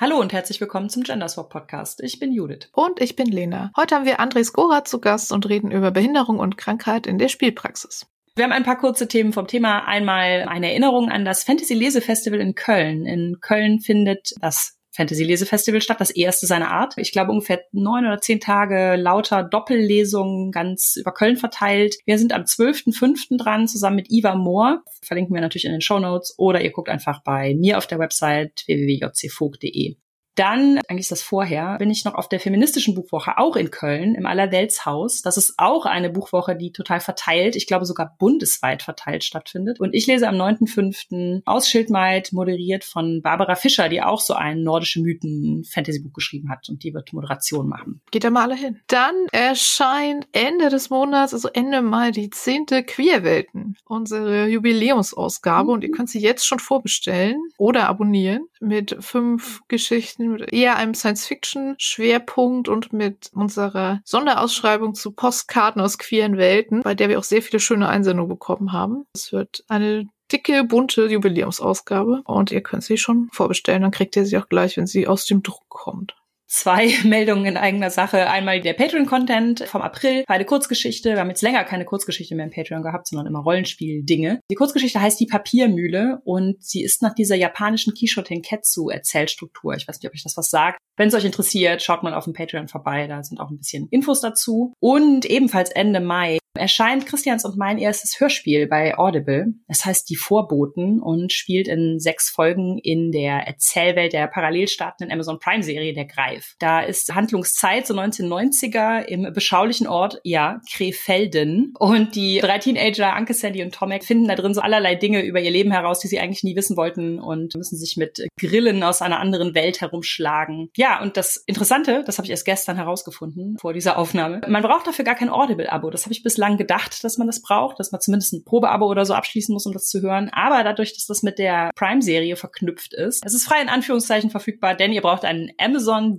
Hallo und herzlich willkommen zum Genderswap Podcast. Ich bin Judith. Und ich bin Lena. Heute haben wir Andres Gora zu Gast und reden über Behinderung und Krankheit in der Spielpraxis. Wir haben ein paar kurze Themen vom Thema. Einmal eine Erinnerung an das Fantasy Lese Festival in Köln. In Köln findet das Fantasy Lesefestival statt, das erste seiner Art. Ich glaube ungefähr neun oder zehn Tage lauter Doppellesungen ganz über Köln verteilt. Wir sind am 12.05. dran, zusammen mit Iva Moore. Verlinken wir natürlich in den Show Notes oder ihr guckt einfach bei mir auf der Website www.jcvogt.de. Dann, eigentlich ist das vorher, bin ich noch auf der feministischen Buchwoche, auch in Köln, im Allerweltshaus. Das ist auch eine Buchwoche, die total verteilt, ich glaube sogar bundesweit verteilt stattfindet. Und ich lese am 9.5. aus Schildmeid, moderiert von Barbara Fischer, die auch so ein nordische Mythen-Fantasy-Buch geschrieben hat. Und die wird Moderation machen. Geht da mal alle hin. Dann erscheint Ende des Monats, also Ende Mai, die zehnte Queerwelten, unsere Jubiläumsausgabe. Mhm. Und ihr könnt sie jetzt schon vorbestellen oder abonnieren mit fünf Geschichten mit eher einem Science-Fiction-Schwerpunkt und mit unserer Sonderausschreibung zu Postkarten aus queeren Welten, bei der wir auch sehr viele schöne Einsendungen bekommen haben. Es wird eine dicke, bunte Jubiläumsausgabe und ihr könnt sie schon vorbestellen. Dann kriegt ihr sie auch gleich, wenn sie aus dem Druck kommt zwei Meldungen in eigener Sache. Einmal der Patreon-Content vom April, eine Kurzgeschichte. Wir haben jetzt länger keine Kurzgeschichte mehr im Patreon gehabt, sondern immer Rollenspiel-Dinge. Die Kurzgeschichte heißt Die Papiermühle und sie ist nach dieser japanischen Kisho Tenketsu Erzählstruktur. Ich weiß nicht, ob ich das was sagt. Wenn es euch interessiert, schaut mal auf dem Patreon vorbei. Da sind auch ein bisschen Infos dazu. Und ebenfalls Ende Mai erscheint Christians und mein erstes Hörspiel bei Audible. Es heißt Die Vorboten und spielt in sechs Folgen in der Erzählwelt der parallel startenden Amazon Prime Serie Der Greif. Da ist Handlungszeit so 1990er im beschaulichen Ort, ja, Krefelden. Und die drei Teenager, Anke, Sandy und Tomek, finden da drin so allerlei Dinge über ihr Leben heraus, die sie eigentlich nie wissen wollten und müssen sich mit Grillen aus einer anderen Welt herumschlagen. Ja, und das Interessante, das habe ich erst gestern herausgefunden vor dieser Aufnahme, man braucht dafür gar kein Audible-Abo. Das habe ich bislang gedacht, dass man das braucht, dass man zumindest ein Probeabo oder so abschließen muss, um das zu hören. Aber dadurch, dass das mit der Prime-Serie verknüpft ist, es ist frei in Anführungszeichen verfügbar, denn ihr braucht einen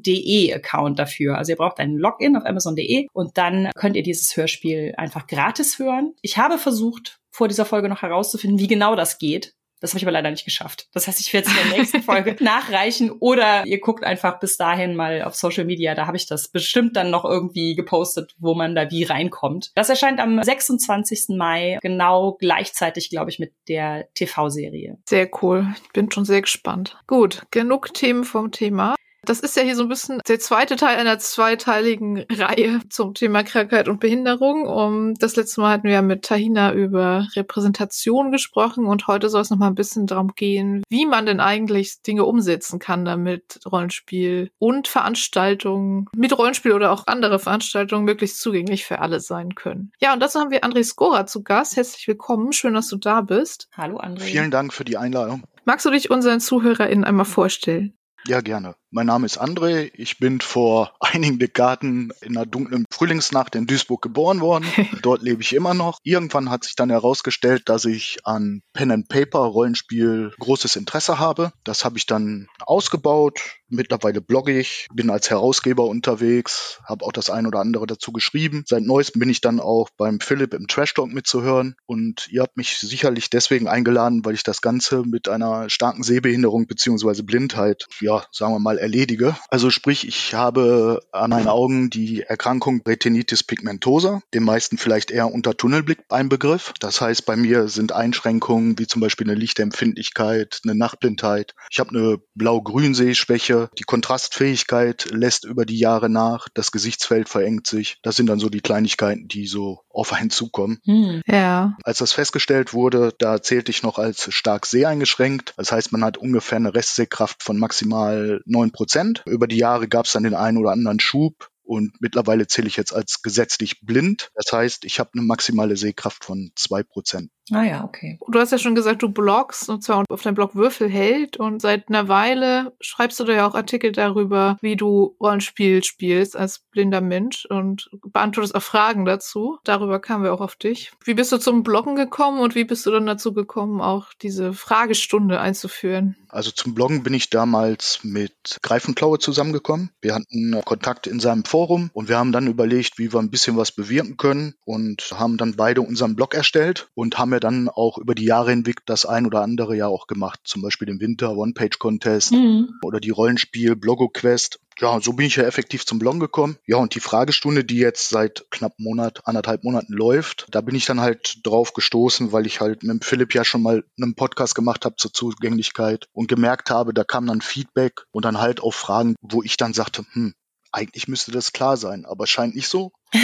Amazon.de Account dafür. Also ihr braucht einen Login auf Amazon.de und dann könnt ihr dieses Hörspiel einfach gratis hören. Ich habe versucht, vor dieser Folge noch herauszufinden, wie genau das geht. Das habe ich aber leider nicht geschafft. Das heißt, ich werde es in der nächsten Folge nachreichen oder ihr guckt einfach bis dahin mal auf Social Media. Da habe ich das bestimmt dann noch irgendwie gepostet, wo man da wie reinkommt. Das erscheint am 26. Mai, genau gleichzeitig, glaube ich, mit der TV-Serie. Sehr cool. Ich bin schon sehr gespannt. Gut, genug Themen vom Thema. Das ist ja hier so ein bisschen der zweite Teil einer zweiteiligen Reihe zum Thema Krankheit und Behinderung. Um, das letzte Mal hatten wir ja mit Tahina über Repräsentation gesprochen und heute soll es noch mal ein bisschen darum gehen, wie man denn eigentlich Dinge umsetzen kann, damit Rollenspiel und Veranstaltungen mit Rollenspiel oder auch andere Veranstaltungen möglichst zugänglich für alle sein können. Ja, und dazu haben wir André Skora zu Gast. Herzlich willkommen. Schön, dass du da bist. Hallo, André. Vielen Dank für die Einladung. Magst du dich unseren ZuhörerInnen einmal vorstellen? Ja, gerne. Mein Name ist André. Ich bin vor einigen Dekaden in einer dunklen Frühlingsnacht in Duisburg geboren worden. Dort lebe ich immer noch. Irgendwann hat sich dann herausgestellt, dass ich an Pen and Paper Rollenspiel großes Interesse habe. Das habe ich dann ausgebaut. Mittlerweile blogge ich, bin als Herausgeber unterwegs, habe auch das ein oder andere dazu geschrieben. Seit neuestem bin ich dann auch beim Philipp im Trash Talk mitzuhören und ihr habt mich sicherlich deswegen eingeladen, weil ich das Ganze mit einer starken Sehbehinderung beziehungsweise Blindheit, ja, sagen wir mal, erledige. Also sprich, ich habe an meinen Augen die Erkrankung Retinitis pigmentosa, den meisten vielleicht eher unter Tunnelblick ein Begriff. Das heißt, bei mir sind Einschränkungen wie zum Beispiel eine Lichtempfindlichkeit, eine Nachtblindheit. Ich habe eine Blau-Grün-Sehschwäche. Die Kontrastfähigkeit lässt über die Jahre nach. Das Gesichtsfeld verengt sich. Das sind dann so die Kleinigkeiten, die so auf einen zukommen. Hm, ja. Als das festgestellt wurde, da zählte ich noch als stark seheingeschränkt. Das heißt, man hat ungefähr eine Restsehkraft von maximal neun Prozent. Über die Jahre gab es dann den einen oder anderen Schub. Und mittlerweile zähle ich jetzt als gesetzlich blind. Das heißt, ich habe eine maximale Sehkraft von zwei Prozent. Ah ja, okay. Du hast ja schon gesagt, du bloggst und zwar auf deinem Blog Würfelheld und seit einer Weile schreibst du da ja auch Artikel darüber, wie du Rollenspiel spielst als blinder Mensch und beantwortest auch Fragen dazu. Darüber kamen wir auch auf dich. Wie bist du zum Bloggen gekommen und wie bist du dann dazu gekommen, auch diese Fragestunde einzuführen? Also zum Bloggen bin ich damals mit Greifenklaue zusammengekommen. Wir hatten Kontakt in seinem Forum und wir haben dann überlegt, wie wir ein bisschen was bewirken können und haben dann beide unseren Blog erstellt und haben ja dann auch über die Jahre hinweg das ein oder andere ja auch gemacht. Zum Beispiel den Winter One-Page-Contest Mhm. oder die Rollenspiel Blogo-Quest. Ja, so bin ich ja effektiv zum Blog gekommen. Ja, und die Fragestunde, die jetzt seit knapp einem Monat, anderthalb Monaten läuft, da bin ich dann halt drauf gestoßen, weil ich halt mit Philipp ja schon mal einen Podcast gemacht habe zur Zugänglichkeit und gemerkt habe, da kam dann Feedback und dann halt auch Fragen, wo ich dann sagte, hm, eigentlich müsste das klar sein, aber scheint nicht so.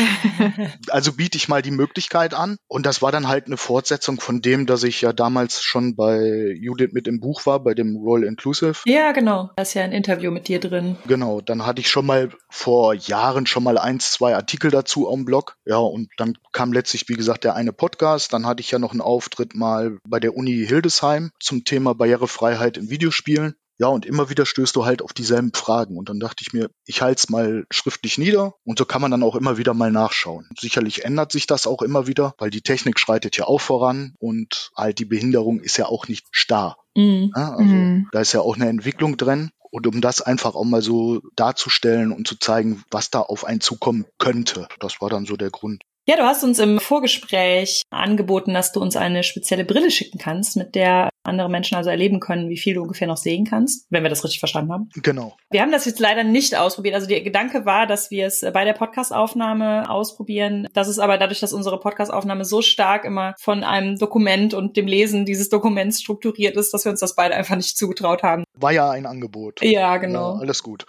Also biete ich mal die Möglichkeit an. Und das war dann halt eine Fortsetzung von dem, dass ich ja damals schon bei Judith mit im Buch war, bei dem Royal Inclusive. Ja, genau. Da ist ja ein Interview mit dir drin. Genau, dann hatte ich schon mal vor Jahren schon mal eins, zwei Artikel dazu am Blog. Ja, und dann kam letztlich, wie gesagt, der eine Podcast. Dann hatte ich ja noch einen Auftritt mal bei der Uni Hildesheim zum Thema Barrierefreiheit in Videospielen. Ja, und immer wieder stößt du halt auf dieselben Fragen. Und dann dachte ich mir, ich halte es mal schriftlich nieder und so kann man dann auch immer wieder mal nachschauen. Sicherlich ändert sich das auch immer wieder, weil die Technik schreitet ja auch voran und halt die Behinderung ist ja auch nicht starr. Mhm. Ja, also Mhm. da ist ja auch eine Entwicklung drin. Und um das einfach auch mal so darzustellen und zu zeigen, was da auf einen zukommen könnte, das war dann so der Grund. Ja, du hast uns im Vorgespräch angeboten, dass du uns eine spezielle Brille schicken kannst, mit der andere Menschen also erleben können, wie viel du ungefähr noch sehen kannst, wenn wir das richtig verstanden haben. Genau. Wir haben das jetzt leider nicht ausprobiert. Also der Gedanke war, dass wir es bei der Podcastaufnahme ausprobieren. Das ist aber dadurch, dass unsere Podcastaufnahme so stark immer von einem Dokument und dem Lesen dieses Dokuments strukturiert ist, dass wir uns das beide einfach nicht zugetraut haben. War ja ein Angebot. Ja, genau. Ja, alles gut.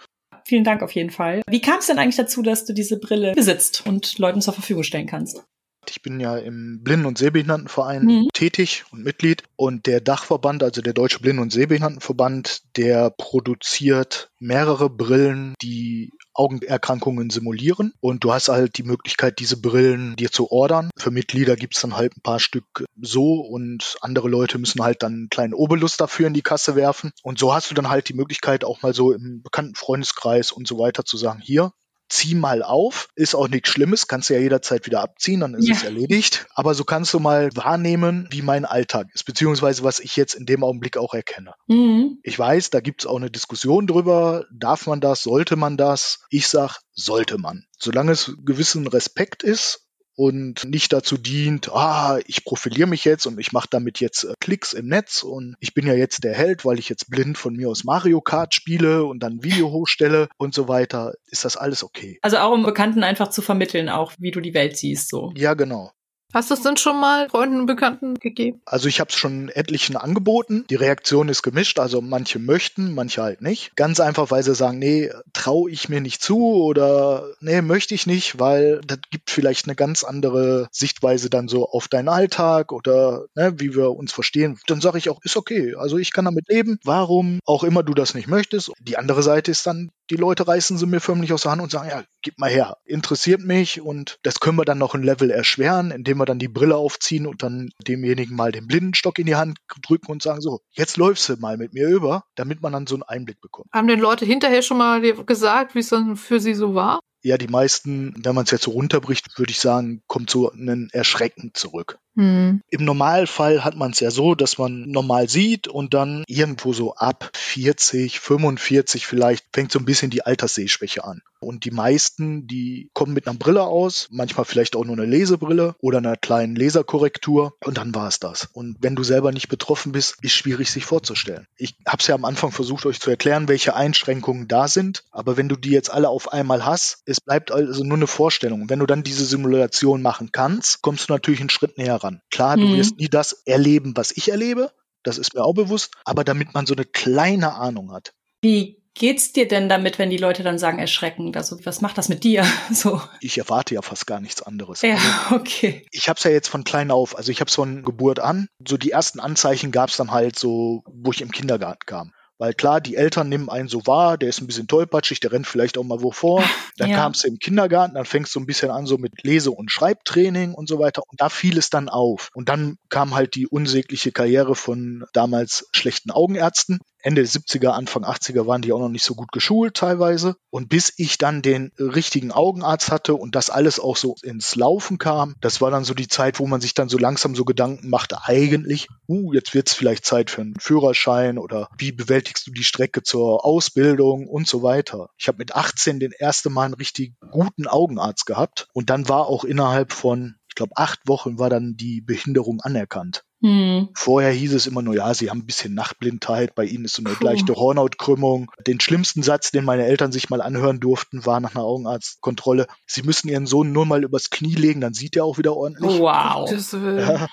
Vielen Dank auf jeden Fall. Wie kam es denn eigentlich dazu, dass du diese Brille besitzt und Leuten zur Verfügung stellen kannst? Ich bin ja im Blinden- und Sehbehindertenverein Mhm. tätig und Mitglied. Und der Dachverband, also der Deutsche Blinden- und Sehbehindertenverband, der produziert mehrere Brillen, die Augenerkrankungen simulieren. Und du hast halt die Möglichkeit, diese Brillen dir zu ordern. Für Mitglieder gibt's dann halt ein paar Stück so und andere Leute müssen halt dann einen kleinen Obolus dafür in die Kasse werfen. Und so hast du dann halt die Möglichkeit, auch mal so im bekannten Freundeskreis und so weiter zu sagen, hier, zieh mal auf, ist auch nichts Schlimmes, kannst du ja jederzeit wieder abziehen, dann ist Ja. es erledigt. Aber so kannst du mal wahrnehmen, wie mein Alltag ist, beziehungsweise was ich jetzt in dem Augenblick auch erkenne. Mhm. Ich weiß, da gibt's auch eine Diskussion drüber, darf man das, sollte man das? Ich sag, sollte man. Solange es gewissen Respekt ist und nicht dazu dient, ah, ich profiliere mich jetzt und ich mache damit jetzt äh, Klicks im Netz und ich bin ja jetzt der Held, weil ich jetzt blind von mir aus Mario Kart spiele und dann Video hochstelle und so weiter, ist das alles okay. Also auch um Bekannten einfach zu vermitteln, auch wie du die Welt siehst, so. Ja, genau. Hast du es denn schon mal Freunden und Bekannten gegeben? Also ich habe es schon etlichen angeboten. Die Reaktion ist gemischt. Also manche möchten, manche halt nicht. Ganz einfach, weil sie sagen, nee, traue ich mir nicht zu oder nee, möchte ich nicht, weil das gibt vielleicht eine ganz andere Sichtweise dann so auf deinen Alltag oder ne, wie wir uns verstehen. Dann sage ich auch, ist okay. Also ich kann damit leben. Warum auch immer du das nicht möchtest. Die andere Seite ist dann, die Leute reißen sie mir förmlich aus der Hand und sagen, ja, gib mal her. Interessiert mich und das können wir dann noch ein Level erschweren, indem wir dann die Brille aufziehen und dann demjenigen mal den Blindenstock in die Hand drücken und sagen, so, jetzt läufst du mal mit mir über, damit man dann so einen Einblick bekommt. Haben denn Leute hinterher schon mal gesagt, wie es dann für sie so war? Ja, die meisten, wenn man es jetzt so runterbricht, würde ich sagen, kommt so ein Erschrecken zurück. Hm. Im Normalfall hat man es ja so, dass man normal sieht und dann irgendwo so ab 40, 45 vielleicht fängt so ein bisschen die Alterssehschwäche an. Und die meisten, die kommen mit einer Brille aus, manchmal vielleicht auch nur eine Lesebrille oder einer kleinen Laserkorrektur und dann war es das. Und wenn du selber nicht betroffen bist, ist schwierig sich vorzustellen. Ich habe es ja am Anfang versucht, euch zu erklären, welche Einschränkungen da sind, aber wenn du die jetzt alle auf einmal hast, es bleibt also nur eine Vorstellung. Wenn du dann diese Simulation machen kannst, kommst du natürlich einen Schritt näher ran. Klar, du Mhm. wirst nie das erleben, was ich erlebe, das ist mir auch bewusst, aber damit man so eine kleine Ahnung hat. Wie geht's dir denn damit, wenn die Leute dann sagen erschreckend? Also was macht das mit dir? So. Ich erwarte ja fast gar nichts anderes. Ja, okay. Ich habe es ja jetzt von klein auf, also ich habe es von Geburt an. So die ersten Anzeichen gab es dann halt so, wo ich im Kindergarten kam. Weil klar, die Eltern nehmen einen so wahr, der ist ein bisschen tollpatschig, der rennt vielleicht auch mal wo vor. Dann Ja. kamst du im Kindergarten, dann fängst du ein bisschen an so mit Lese- und Schreibtraining und so weiter. Und da fiel es dann auf. Und dann kam halt die unsägliche Karriere von damals schlechten Augenärzten. Ende 70er, Anfang 80er waren die auch noch nicht so gut geschult teilweise. Und bis ich dann den richtigen Augenarzt hatte und das alles auch so ins Laufen kam, das war dann so die Zeit, wo man sich dann so langsam so Gedanken machte, eigentlich, uh, jetzt wird's vielleicht Zeit für einen Führerschein oder wie bewältigst du die Strecke zur Ausbildung und so weiter. Ich habe mit 18 den ersten Mal einen richtig guten Augenarzt gehabt und dann war auch innerhalb von ich glaube, acht Wochen war dann die Behinderung anerkannt. Hm. Vorher hieß es immer nur, ja, sie haben ein bisschen Nachtblindheit, bei ihnen ist so eine Puh. leichte Hornhautkrümmung. Den schlimmsten Satz, den meine Eltern sich mal anhören durften, war nach einer Augenarztkontrolle, sie müssen ihren Sohn nur mal übers Knie legen, dann sieht er auch wieder ordentlich. Wow. Ja,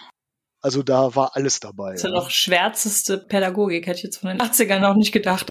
also da war alles dabei. Das ist ja noch schwärzeste Pädagogik, hätte ich jetzt von den 80ern noch nicht gedacht.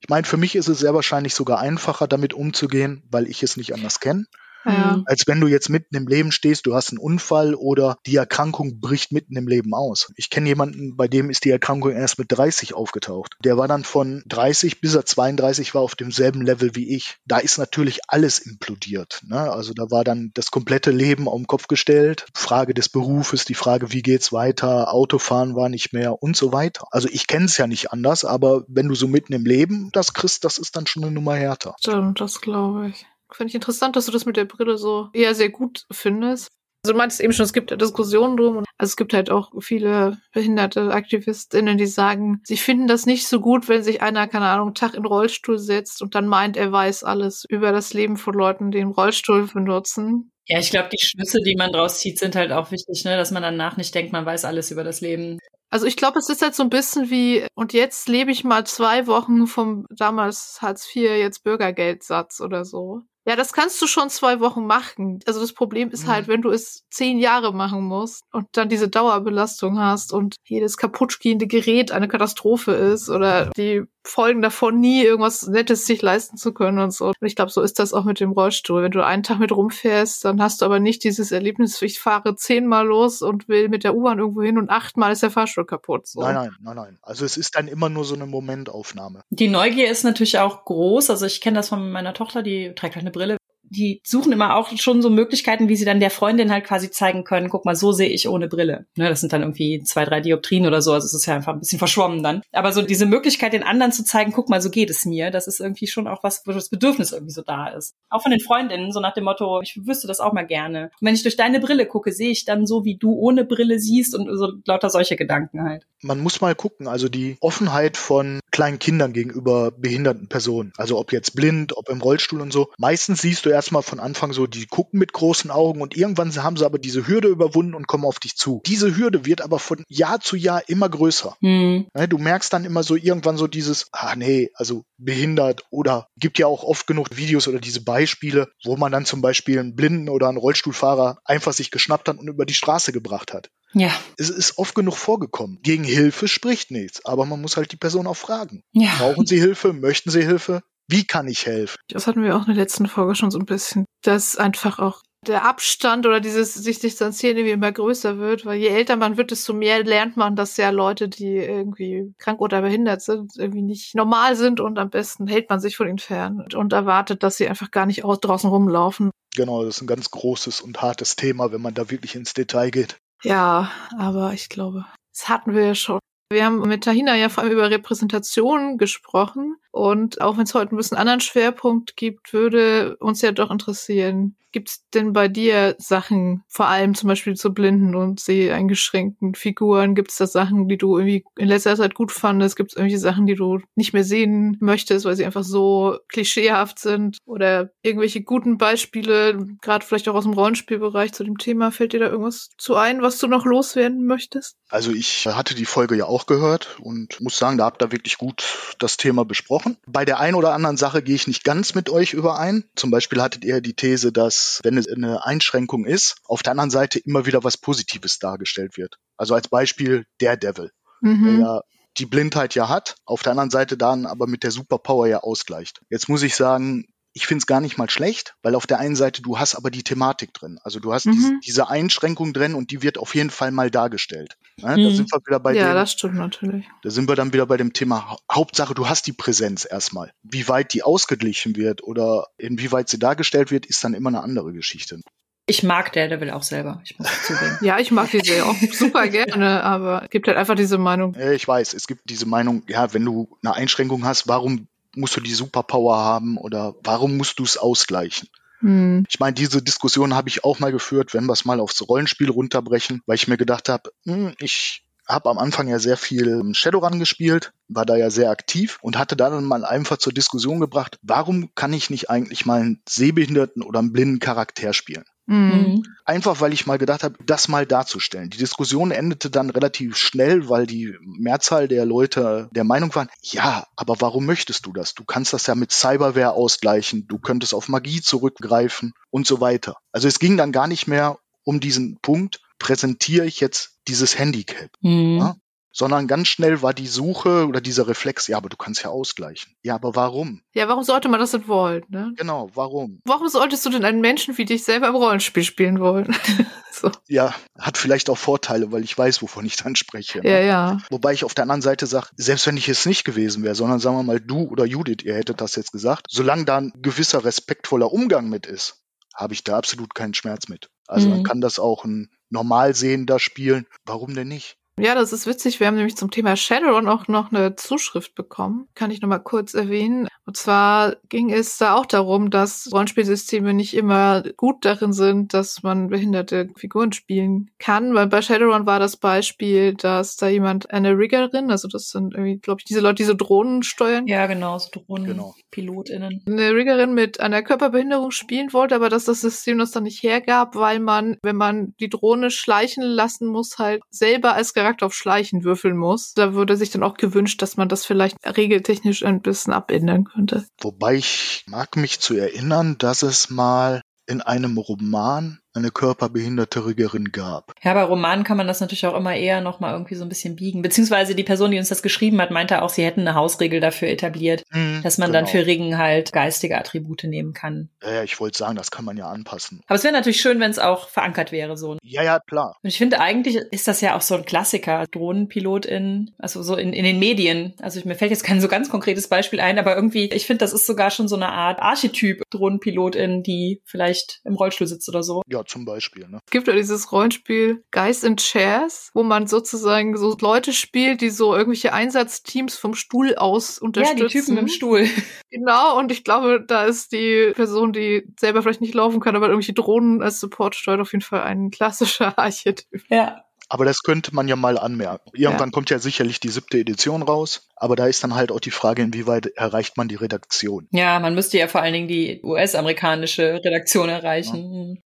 Ich meine, für mich ist es sehr wahrscheinlich sogar einfacher, damit umzugehen, weil ich es nicht anders kenne. Ja. Mhm. Als wenn du jetzt mitten im Leben stehst, du hast einen Unfall oder die Erkrankung bricht mitten im Leben aus. Ich kenne jemanden, bei dem ist die Erkrankung erst mit 30 aufgetaucht. Der war dann von 30 bis er 32 war auf demselben Level wie ich. Da ist natürlich alles implodiert. Ne? Also da war dann das komplette Leben auf den Kopf gestellt. Frage des Berufes, die Frage, wie geht's weiter, Autofahren war nicht mehr und so weiter. Also ich kenne es ja nicht anders, aber wenn du so mitten im Leben das kriegst, das ist dann schon eine Nummer härter. Stimmt, das glaube ich. Finde ich interessant, dass du das mit der Brille so eher sehr gut findest. Also du meintest eben schon, es gibt Diskussionen drum. Also es gibt halt auch viele behinderte AktivistInnen, die sagen, sie finden das nicht so gut, wenn sich einer, keine Ahnung, Tag in den Rollstuhl setzt und dann meint, er weiß alles über das Leben von Leuten, die den Rollstuhl benutzen. Ja, ich glaube, die Schlüsse, die man draus zieht, sind halt auch wichtig, ne? dass man danach nicht denkt, man weiß alles über das Leben. Also ich glaube, es ist halt so ein bisschen wie, und jetzt lebe ich mal zwei Wochen vom damals Hartz IV, jetzt Bürgergeldsatz oder so. Ja, das kannst du schon zwei Wochen machen. Also das Problem ist halt, mhm. wenn du es zehn Jahre machen musst und dann diese Dauerbelastung hast und jedes kaputtgehende Gerät eine Katastrophe ist oder die Folgen davon nie irgendwas Nettes sich leisten zu können und so. Und ich glaube, so ist das auch mit dem Rollstuhl. Wenn du einen Tag mit rumfährst, dann hast du aber nicht dieses Erlebnis, ich fahre zehnmal los und will mit der U-Bahn irgendwo hin und achtmal ist der Fahrstuhl kaputt. So. Nein, nein, nein, nein. Also es ist dann immer nur so eine Momentaufnahme. Die Neugier ist natürlich auch groß. Also ich kenne das von meiner Tochter, die trägt halt eine Brille die suchen immer auch schon so Möglichkeiten, wie sie dann der Freundin halt quasi zeigen können, guck mal, so sehe ich ohne Brille. Ne, das sind dann irgendwie zwei, drei Dioptrien oder so, also es ist ja einfach ein bisschen verschwommen dann. Aber so diese Möglichkeit, den anderen zu zeigen, guck mal, so geht es mir, das ist irgendwie schon auch was, wo das Bedürfnis irgendwie so da ist. Auch von den Freundinnen, so nach dem Motto, ich wüsste das auch mal gerne. Und wenn ich durch deine Brille gucke, sehe ich dann so, wie du ohne Brille siehst und so lauter solche Gedanken halt. Man muss mal gucken, also die Offenheit von kleinen Kindern gegenüber behinderten Personen, also ob jetzt blind, ob im Rollstuhl und so. Meistens siehst du erstmal von Anfang so, die gucken mit großen Augen und irgendwann haben sie aber diese Hürde überwunden und kommen auf dich zu. Diese Hürde wird aber von Jahr zu Jahr immer größer. Mhm. Du merkst dann immer so irgendwann so dieses, ah nee, also behindert oder gibt ja auch oft genug Videos oder diese Beispiele, wo man dann zum Beispiel einen Blinden oder einen Rollstuhlfahrer einfach sich geschnappt hat und über die Straße gebracht hat. Ja. Es ist oft genug vorgekommen. Gegen Hilfe spricht nichts, aber man muss halt die Person auch fragen. Ja. Brauchen Sie Hilfe? Möchten Sie Hilfe? Wie kann ich helfen? Das hatten wir auch in der letzten Folge schon so ein bisschen, dass einfach auch der Abstand oder dieses sich distanzieren irgendwie immer größer wird, weil je älter man wird, desto mehr lernt man, dass ja Leute, die irgendwie krank oder behindert sind, irgendwie nicht normal sind und am besten hält man sich von ihnen fern und erwartet, dass sie einfach gar nicht aus draußen rumlaufen. Genau, das ist ein ganz großes und hartes Thema, wenn man da wirklich ins Detail geht. Ja, aber ich glaube, das hatten wir ja schon. Wir haben mit Tahina ja vor allem über Repräsentation gesprochen. Und auch wenn es heute ein bisschen anderen Schwerpunkt gibt, würde uns ja doch interessieren, Gibt es denn bei dir Sachen, vor allem zum Beispiel zu blinden und seheingeschränkten Figuren, gibt es da Sachen, die du irgendwie in letzter Zeit gut fandest? Gibt es irgendwelche Sachen, die du nicht mehr sehen möchtest, weil sie einfach so klischeehaft sind? Oder irgendwelche guten Beispiele, gerade vielleicht auch aus dem Rollenspielbereich zu dem Thema? Fällt dir da irgendwas zu ein, was du noch loswerden möchtest? Also ich hatte die Folge ja auch gehört und muss sagen, da habt ihr wirklich gut das Thema besprochen. Bei der einen oder anderen Sache gehe ich nicht ganz mit euch überein. Zum Beispiel hattet ihr die These, dass dass, wenn es eine Einschränkung ist, auf der anderen Seite immer wieder was Positives dargestellt wird. Also als Beispiel Daredevil, mhm. der ja die Blindheit ja hat, auf der anderen Seite dann aber mit der Superpower ja ausgleicht. Jetzt muss ich sagen, ich finde es gar nicht mal schlecht, weil auf der einen Seite du hast aber die Thematik drin. Also du hast mhm. diese, diese, Einschränkung drin und die wird auf jeden Fall mal dargestellt. Ne? Mhm. Da sind wir wieder bei ja, dem, das stimmt natürlich. Da sind wir dann wieder bei dem Thema Hauptsache, du hast die Präsenz erstmal. Wie weit die ausgeglichen wird oder inwieweit sie dargestellt wird, ist dann immer eine andere Geschichte. Ich mag Daredevil auch selber, ich muss zugeben. ja, ich mag die Serie auch super gerne, aber es gibt halt einfach diese Meinung. Ich weiß, es gibt diese Meinung, ja, wenn du eine Einschränkung hast, warum musst du die Superpower haben oder warum musst du es ausgleichen? Hm. Ich meine, diese Diskussion habe ich auch mal geführt, wenn wir es mal aufs Rollenspiel runterbrechen, weil ich mir gedacht habe, hm, ich habe am Anfang ja sehr viel Shadowrun gespielt, war da ja sehr aktiv und hatte dann mal einfach zur Diskussion gebracht, warum kann ich nicht eigentlich mal einen sehbehinderten oder einen blinden Charakter spielen? Mhm. Einfach weil ich mal gedacht habe, das mal darzustellen. Die Diskussion endete dann relativ schnell, weil die Mehrzahl der Leute der Meinung waren, ja, aber warum möchtest du das? Du kannst das ja mit Cyberware ausgleichen, du könntest auf Magie zurückgreifen und so weiter. Also es ging dann gar nicht mehr um diesen Punkt, präsentiere ich jetzt dieses Handicap. Mhm. Ja? Sondern ganz schnell war die Suche oder dieser Reflex, ja, aber du kannst ja ausgleichen. Ja, aber warum? Ja, warum sollte man das denn wollen? Ne? Genau, warum? Warum solltest du denn einen Menschen wie dich selber im Rollenspiel spielen wollen? so. Ja, hat vielleicht auch Vorteile, weil ich weiß, wovon ich dann spreche. ne? Ja, ja. Wobei ich auf der anderen Seite sage, selbst wenn ich es nicht gewesen wäre, sondern sagen wir mal du oder Judith, ihr hättet das jetzt gesagt, solange da ein gewisser respektvoller Umgang mit ist, habe ich da absolut keinen Schmerz mit. Also Mhm. man kann das auch ein normal sehender spielen. Warum denn nicht? Ja, das ist witzig. Wir haben nämlich zum Thema Shadowrun auch noch eine Zuschrift bekommen. Kann ich noch mal kurz erwähnen. Und zwar ging es da auch darum, dass Rollenspielsysteme nicht immer gut darin sind, dass man behinderte Figuren spielen kann. Weil bei Shadowrun war das Beispiel, dass da jemand eine Riggerin, also das sind irgendwie, glaube ich, diese Leute, die so Drohnen steuern, Ja, genau, so Genau. DrohnenpilotInnen. eine Riggerin mit einer Körperbehinderung spielen wollte, aber dass das System das dann nicht hergab, weil man, wenn man die Drohne schleichen lassen muss, halt selber als Charakter auf Schleichen würfeln muss. Da würde sich dann auch gewünscht, dass man das vielleicht regeltechnisch ein bisschen abändern könnte. Wobei ich mag mich zu erinnern, dass es mal in einem Roman eine körperbehinderte Riggerin gab. Ja, bei Romanen kann man das natürlich auch immer eher noch mal irgendwie so ein bisschen biegen. Beziehungsweise die Person, die uns das geschrieben hat, meinte auch, sie hätten eine Hausregel dafür etabliert, dass man dann Genau. für Ringen halt geistige Attribute nehmen kann. Ja, ja, ich wollte sagen, das kann man ja anpassen. Aber es wäre natürlich schön, wenn es auch verankert wäre, so. Und Ja, ja, klar. ich finde, eigentlich ist das ja auch so ein Klassiker, Drohnenpilotin, also so in, in den Medien. Also mir fällt jetzt kein so ganz konkretes Beispiel ein, aber irgendwie, ich finde, das ist sogar schon so eine Art Archetyp Drohnenpilotin, die vielleicht im Rollstuhl sitzt oder so. Ja, zum Beispiel. Ne? Es gibt ja dieses Rollenspiel Guys in Chairs, wo man sozusagen so Leute spielt, die so irgendwelche Einsatzteams vom Stuhl aus Ja, unterstützen. die Typen im Stuhl. Genau, und ich glaube, da ist die Person, die selber vielleicht nicht laufen kann, aber irgendwelche Drohnen als Support steuert, auf jeden Fall ein klassischer Archetyp. Ja. Aber das könnte man ja mal anmerken. Irgendwann kommt ja sicherlich die siebte Edition raus, aber da ist dann halt auch die Frage, inwieweit erreicht man die Redaktion. Ja, man müsste ja vor allen Dingen die US-amerikanische Redaktion erreichen.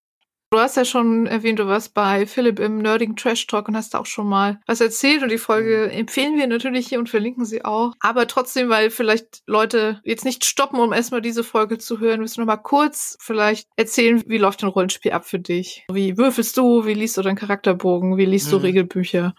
Du hast ja schon erwähnt, du warst bei Philipp im Nerding Trash Talk und hast da auch schon mal was erzählt und die Folge empfehlen wir natürlich hier und verlinken sie auch. Aber trotzdem, weil vielleicht Leute jetzt nicht stoppen, um erstmal diese Folge zu hören, du noch mal kurz vielleicht erzählen, wie läuft ein Rollenspiel ab für dich? Wie würfelst du? Wie liest du deinen Charakterbogen? Wie liest du Mhm. Regelbücher?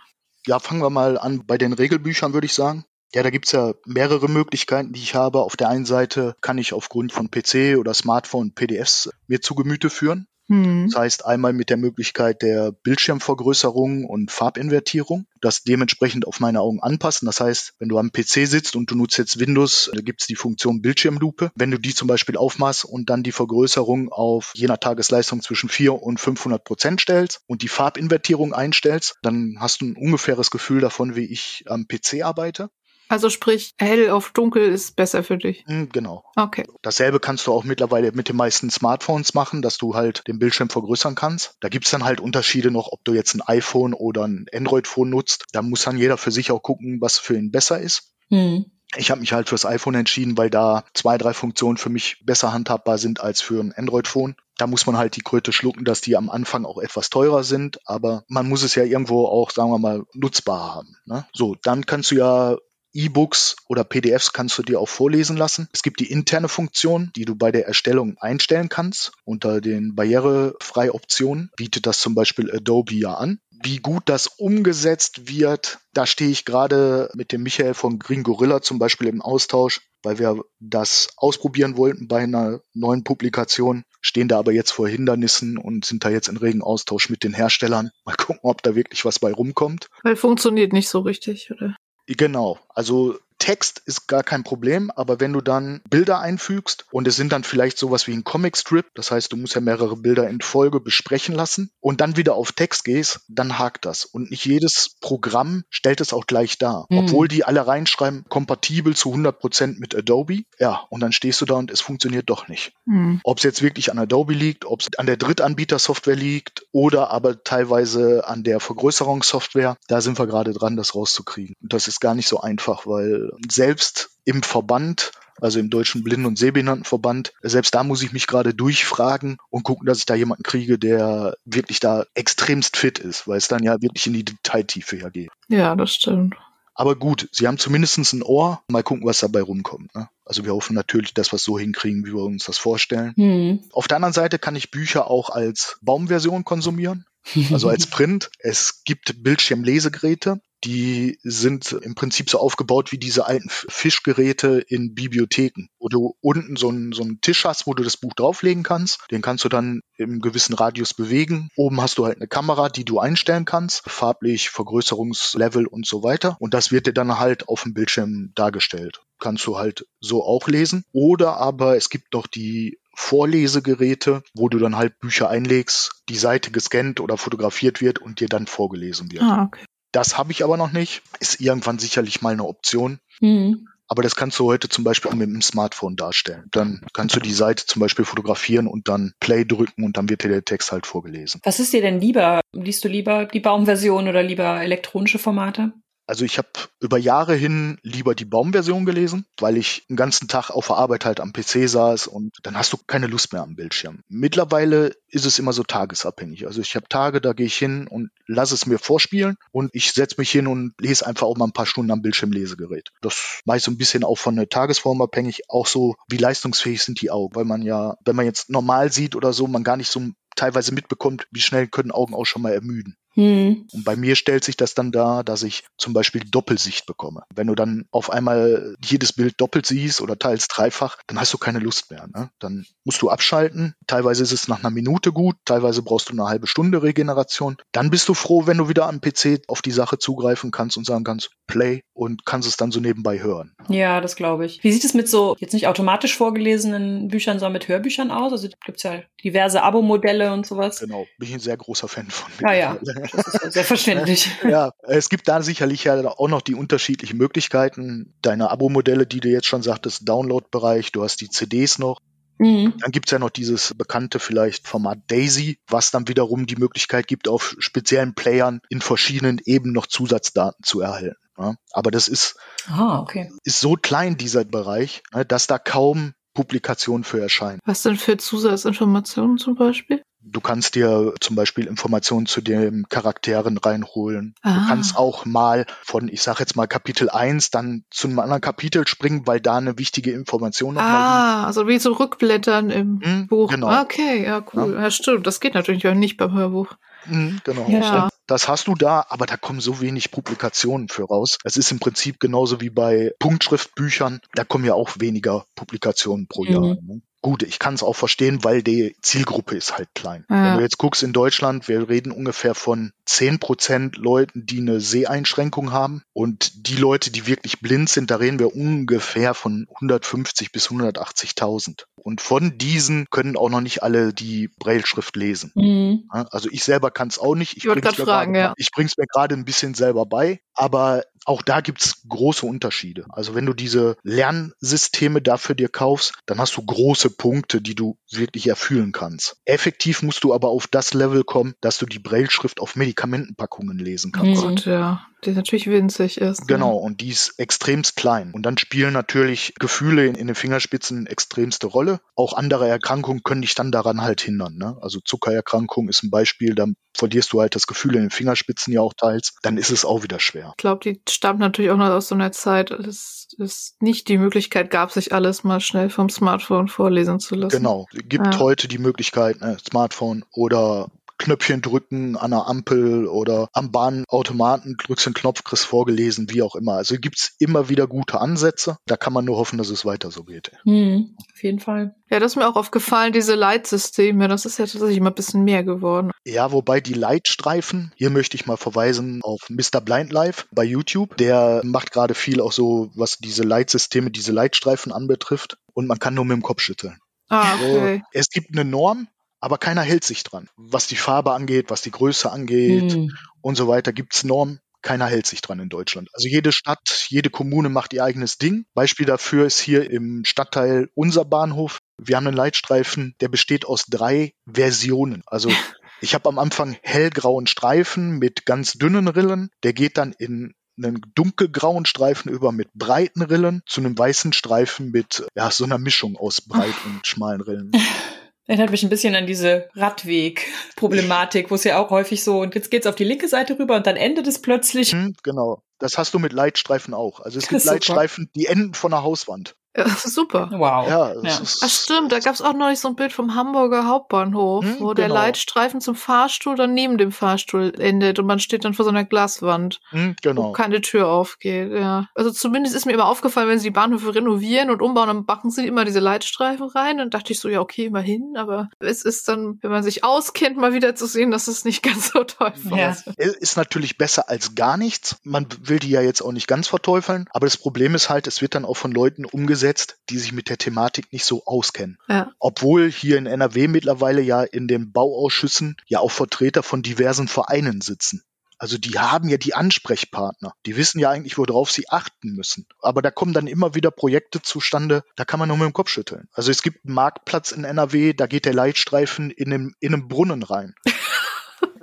Ja, fangen wir mal an bei den Regelbüchern, würde ich sagen. Ja, da gibt's ja mehrere Möglichkeiten, die ich habe. Auf der einen Seite kann ich aufgrund von PC oder Smartphone PDFs mir zu Gemüte führen. Hm. Das heißt einmal mit der Möglichkeit der Bildschirmvergrößerung und Farbinvertierung, das dementsprechend auf meine Augen anpassen. Das heißt, wenn du am PC sitzt und du nutzt jetzt Windows, da gibt's die Funktion Bildschirmlupe. Wenn du die zum Beispiel aufmachst und dann die Vergrößerung auf je nach Tagesleistung zwischen 4 und 500 Prozent stellst und die Farbinvertierung einstellst, dann hast du ein ungefähres Gefühl davon, wie ich am PC arbeite. Also sprich, hell auf dunkel ist besser für dich. Hm, Genau. Okay. Dasselbe kannst du auch mittlerweile mit den meisten Smartphones machen, dass du halt den Bildschirm vergrößern kannst. Da gibt's dann halt Unterschiede noch, ob du jetzt ein iPhone oder ein Android-Phone nutzt. Da muss dann jeder für sich auch gucken, was für ihn besser ist. Hm. Ich habe mich halt fürs iPhone entschieden, weil da zwei, drei Funktionen für mich besser handhabbar sind als für ein Android-Phone. Da muss man halt die Kröte schlucken, dass die am Anfang auch etwas teurer sind, aber man muss es ja irgendwo auch, sagen wir mal, nutzbar haben. Ne? So, dann kannst du ja E-Books oder PDFs kannst du dir auch vorlesen lassen. Es gibt die interne Funktion, die du bei der Erstellung einstellen kannst. Unter den barrierefrei Optionen bietet das zum Beispiel Adobe ja an. Wie gut das umgesetzt wird, da stehe ich gerade mit dem Michael von Green Gorilla zum Beispiel im Austausch, weil wir das ausprobieren wollten bei einer neuen Publikation, stehen da aber jetzt vor Hindernissen und sind da jetzt in regen Austausch mit den Herstellern. Mal gucken, ob da wirklich was bei rumkommt. Weil funktioniert nicht so richtig, oder? Genau, also Text ist gar kein Problem, aber wenn du dann Bilder einfügst und es sind dann vielleicht sowas wie ein Comicstrip, das heißt, du musst ja mehrere Bilder in Folge besprechen lassen und dann wieder auf Text gehst, dann hakt das. Und nicht jedes Programm stellt es auch gleich dar. Mhm. Obwohl die alle reinschreiben, kompatibel zu 100% mit Adobe. Ja, und dann stehst du da und es funktioniert doch nicht. Hm. Ob es jetzt wirklich an Adobe liegt, ob es an der Drittanbieter-Software liegt oder aber teilweise an der Vergrößerungssoftware, da sind wir gerade dran, das rauszukriegen. Und das ist gar nicht so einfach, weil selbst im Verband also im Deutschen Blinden- und Sehbehindertenverband. Selbst da muss ich mich gerade durchfragen und gucken, dass ich da jemanden kriege, der wirklich da extremst fit ist, weil es dann ja wirklich in die Detailtiefe ja geht. Ja, das stimmt. Aber gut, sie haben zumindest ein Ohr. Mal gucken, was dabei rumkommt. Ne? Also wir hoffen natürlich, dass wir es so hinkriegen, wie wir uns das vorstellen. Hm. Auf der anderen Seite kann ich Bücher auch als Baumversion konsumieren, also als Print. Es gibt Bildschirmlesegeräte. Die sind im Prinzip so aufgebaut wie diese alten Fischgeräte in Bibliotheken, wo du unten so einen, so einen Tisch hast, wo du das Buch drauflegen kannst. Den kannst du dann im gewissen Radius bewegen. Oben hast du halt eine Kamera, die du einstellen kannst, farblich, Vergrößerungslevel und so weiter. Und das wird dir dann halt auf dem Bildschirm dargestellt. Kannst du halt so auch lesen. Oder aber es gibt noch die Vorlesegeräte, wo du dann halt Bücher einlegst, die Seite gescannt oder fotografiert wird und dir dann vorgelesen wird. Ah, okay. Das habe ich aber noch nicht. Ist irgendwann sicherlich mal eine Option. Mhm. Aber das kannst du heute zum Beispiel auch mit dem Smartphone darstellen. Dann kannst du die Seite zum Beispiel fotografieren und dann Play drücken und dann wird dir der Text halt vorgelesen. Was ist dir denn lieber? Liest du lieber die Baumversion oder lieber elektronische Formate? Also ich habe über Jahre hin lieber die Baumversion gelesen, weil ich den ganzen Tag auf der Arbeit halt am PC saß und dann hast du keine Lust mehr am Bildschirm. Mittlerweile ist es immer so tagesabhängig. Also ich habe Tage, da gehe ich hin und lasse es mir vorspielen und ich setze mich hin und lese einfach auch mal ein paar Stunden am Bildschirmlesegerät. Das mache ich so ein bisschen auch von der Tagesform abhängig, auch so, wie leistungsfähig sind die Augen, weil man ja, wenn man jetzt normal sieht oder so, man gar nicht so teilweise mitbekommt, wie schnell können Augen auch schon mal ermüden. Hm. Und bei mir stellt sich das dann dar, dass ich zum Beispiel Doppelsicht bekomme. Wenn du dann auf einmal jedes Bild doppelt siehst oder teils dreifach, dann hast du keine Lust mehr. Ne? Dann musst du abschalten. Teilweise ist es nach einer Minute gut, teilweise brauchst du eine halbe Stunde Regeneration. Dann bist du froh, wenn du wieder am PC auf die Sache zugreifen kannst und sagen kannst, Play und kannst es dann so nebenbei hören. Ja, das glaube ich. Wie sieht es mit so jetzt nicht automatisch vorgelesenen Büchern, sondern mit Hörbüchern aus? Also gibt es ja diverse Abo-Modelle und sowas. Genau, bin ich ein sehr großer Fan von. Ah, ja, ja. Das ist ja selbstverständlich. ja, es gibt da sicherlich ja auch noch die unterschiedlichen Möglichkeiten. Deine Abo-Modelle, die du jetzt schon sagtest, Download-Bereich, du hast die CDs noch. Mhm. Dann gibt's ja noch dieses bekannte vielleicht Format Daisy, was dann wiederum die Möglichkeit gibt, auf speziellen Playern in verschiedenen Ebenen noch Zusatzdaten zu erhalten. Ja, aber das ist, ah, okay. ist so klein, dieser Bereich, ne, dass da kaum Publikationen für erscheinen. Was denn für Zusatzinformationen zum Beispiel? Du kannst dir zum Beispiel Informationen zu den Charakteren reinholen. Ah. Du kannst auch mal von, ich sag jetzt mal Kapitel 1 dann zu einem anderen Kapitel springen, weil da eine wichtige Information noch Ah, liegt. also wie so Rückblättern im hm, Buch. Genau. Okay, ja, cool. Ja. ja. stimmt. Das geht natürlich auch nicht beim Hörbuch. Hm, genau. Ja. Das hast du da, aber da kommen so wenig Publikationen für raus. Es ist im Prinzip genauso wie bei Punktschriftbüchern. Da kommen ja auch weniger Publikationen pro Jahr. Mhm. Ne? Gut, ich kann es auch verstehen, weil die Zielgruppe ist halt klein. Ja. Wenn du jetzt guckst in Deutschland, wir reden ungefähr von zehn Prozent Leuten, die eine Seheinschränkung haben. Und die Leute, die wirklich blind sind, da reden wir ungefähr von 150 bis 180.000. Und von diesen können auch noch nicht alle die Brailleschrift lesen. Mhm. Also ich selber kann es auch nicht. Ich, ich ja. Ich bring's mir gerade ein bisschen selber bei. Aber auch da gibt's große Unterschiede. Also wenn du diese Lernsysteme dafür dir kaufst, dann hast du große Punkte, die du wirklich erfüllen kannst. Effektiv musst du aber auf das Level kommen, dass du die Brailleschrift auf Medikamentenpackungen lesen kannst. Mhm. ja die natürlich winzig ist. Ne? Genau, und die ist extremst klein. Und dann spielen natürlich Gefühle in, in, den Fingerspitzen extremste Rolle. Auch andere Erkrankungen können dich dann daran halt hindern. Ne? Also Zuckererkrankung ist ein Beispiel, dann verlierst du halt das Gefühl in den Fingerspitzen ja auch teils. Dann ist es auch wieder schwer. Ich glaube, die stammt natürlich auch noch aus so einer Zeit, dass es nicht die Möglichkeit gab, sich alles mal schnell vom Smartphone vorlesen zu lassen. Genau, gibt ja. heute die Möglichkeit, ne, Smartphone oder Knöpfchen drücken an der Ampel oder am Bahnautomaten, drückst den Knopf, kriegst vorgelesen, wie auch immer. Also gibt's immer wieder gute Ansätze. Da kann man nur hoffen, dass es weiter so geht. Hm, auf jeden Fall. Ja, das ist mir auch aufgefallen, diese Leitsysteme, das ist ja tatsächlich immer ein bisschen mehr geworden. Ja, wobei die Leitstreifen, hier möchte ich mal verweisen auf Mr. Blind Life bei YouTube. Der macht gerade viel auch so, was diese Leitsysteme, diese Leitstreifen anbetrifft. Und man kann nur mit dem Kopf schütteln. Ah, okay. So, es gibt eine Norm, aber keiner hält sich dran. Was die Farbe angeht, was die Größe angeht hm. und so weiter, gibt's Normen. Keiner hält sich dran in Deutschland. Also jede Stadt, jede Kommune macht ihr eigenes Ding. Beispiel dafür ist hier im Stadtteil unser Bahnhof. Wir haben einen Leitstreifen, der besteht aus drei Versionen. Also ich habe am Anfang hellgrauen Streifen mit ganz dünnen Rillen. Der geht dann in einen dunkelgrauen Streifen über mit breiten Rillen zu einem weißen Streifen mit ja, so einer Mischung aus breit und schmalen Rillen. Erinnert mich ein bisschen an diese Radweg-Problematik, wo es ja auch häufig so, und jetzt geht's auf die linke Seite rüber und dann endet es plötzlich. Hm, genau. Das hast du mit Leitstreifen auch. Also es gibt Leitstreifen, die enden von der Hauswand. Super. Wow. Ja, Ja. Ist, Ach stimmt, da gab's auch neulich so ein Bild vom Hamburger Hauptbahnhof, Hm, wo der genau. Leitstreifen zum Fahrstuhl dann neben dem Fahrstuhl endet und man steht dann vor so einer Glaswand, Hm, wo genau. keine Tür aufgeht. Ja. Also zumindest ist mir immer aufgefallen, wenn sie die Bahnhöfe renovieren und umbauen, dann machen sie immer diese Leitstreifen rein. Dann dachte ich so, ja, okay, immerhin, aber es ist dann, wenn man sich auskennt, mal wieder zu sehen, dass es nicht ganz so toll Ja. ist. Ist natürlich besser als gar nichts. Man will die ja jetzt auch nicht ganz verteufeln, aber das Problem ist halt, es wird dann auch von Leuten umgesetzt, die sich mit der Thematik nicht so auskennen. Ja. Obwohl hier in NRW mittlerweile ja in den Bauausschüssen ja auch Vertreter von diversen Vereinen sitzen. Also die haben ja die Ansprechpartner. Die wissen ja eigentlich, worauf sie achten müssen. Aber da kommen dann immer wieder Projekte zustande, da kann man nur mit dem Kopf schütteln. Also es gibt einen Marktplatz in NRW, da geht der Leitstreifen in einem, in einem Brunnen rein.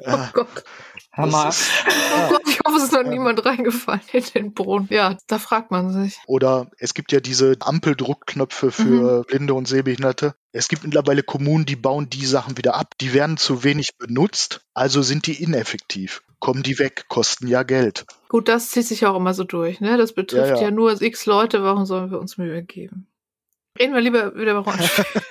Oh Gott. Hammer. Ist- Oh Gott, ich hoffe, es ist noch niemand reingefallen in den Brunnen. Ja, da fragt man sich. Oder es gibt ja diese Ampeldruckknöpfe für Blinde und Sehbehinderte. Es gibt mittlerweile Kommunen, die bauen die Sachen wieder ab. Die werden zu wenig benutzt, also sind die ineffektiv. Kommen die weg, kosten ja Geld. Gut, das zieht sich auch immer so durch, ne? Das betrifft Ja, ja, ja. nur x Leute, warum sollen wir uns Mühe geben? Reden wir lieber wieder über Rollenspiel.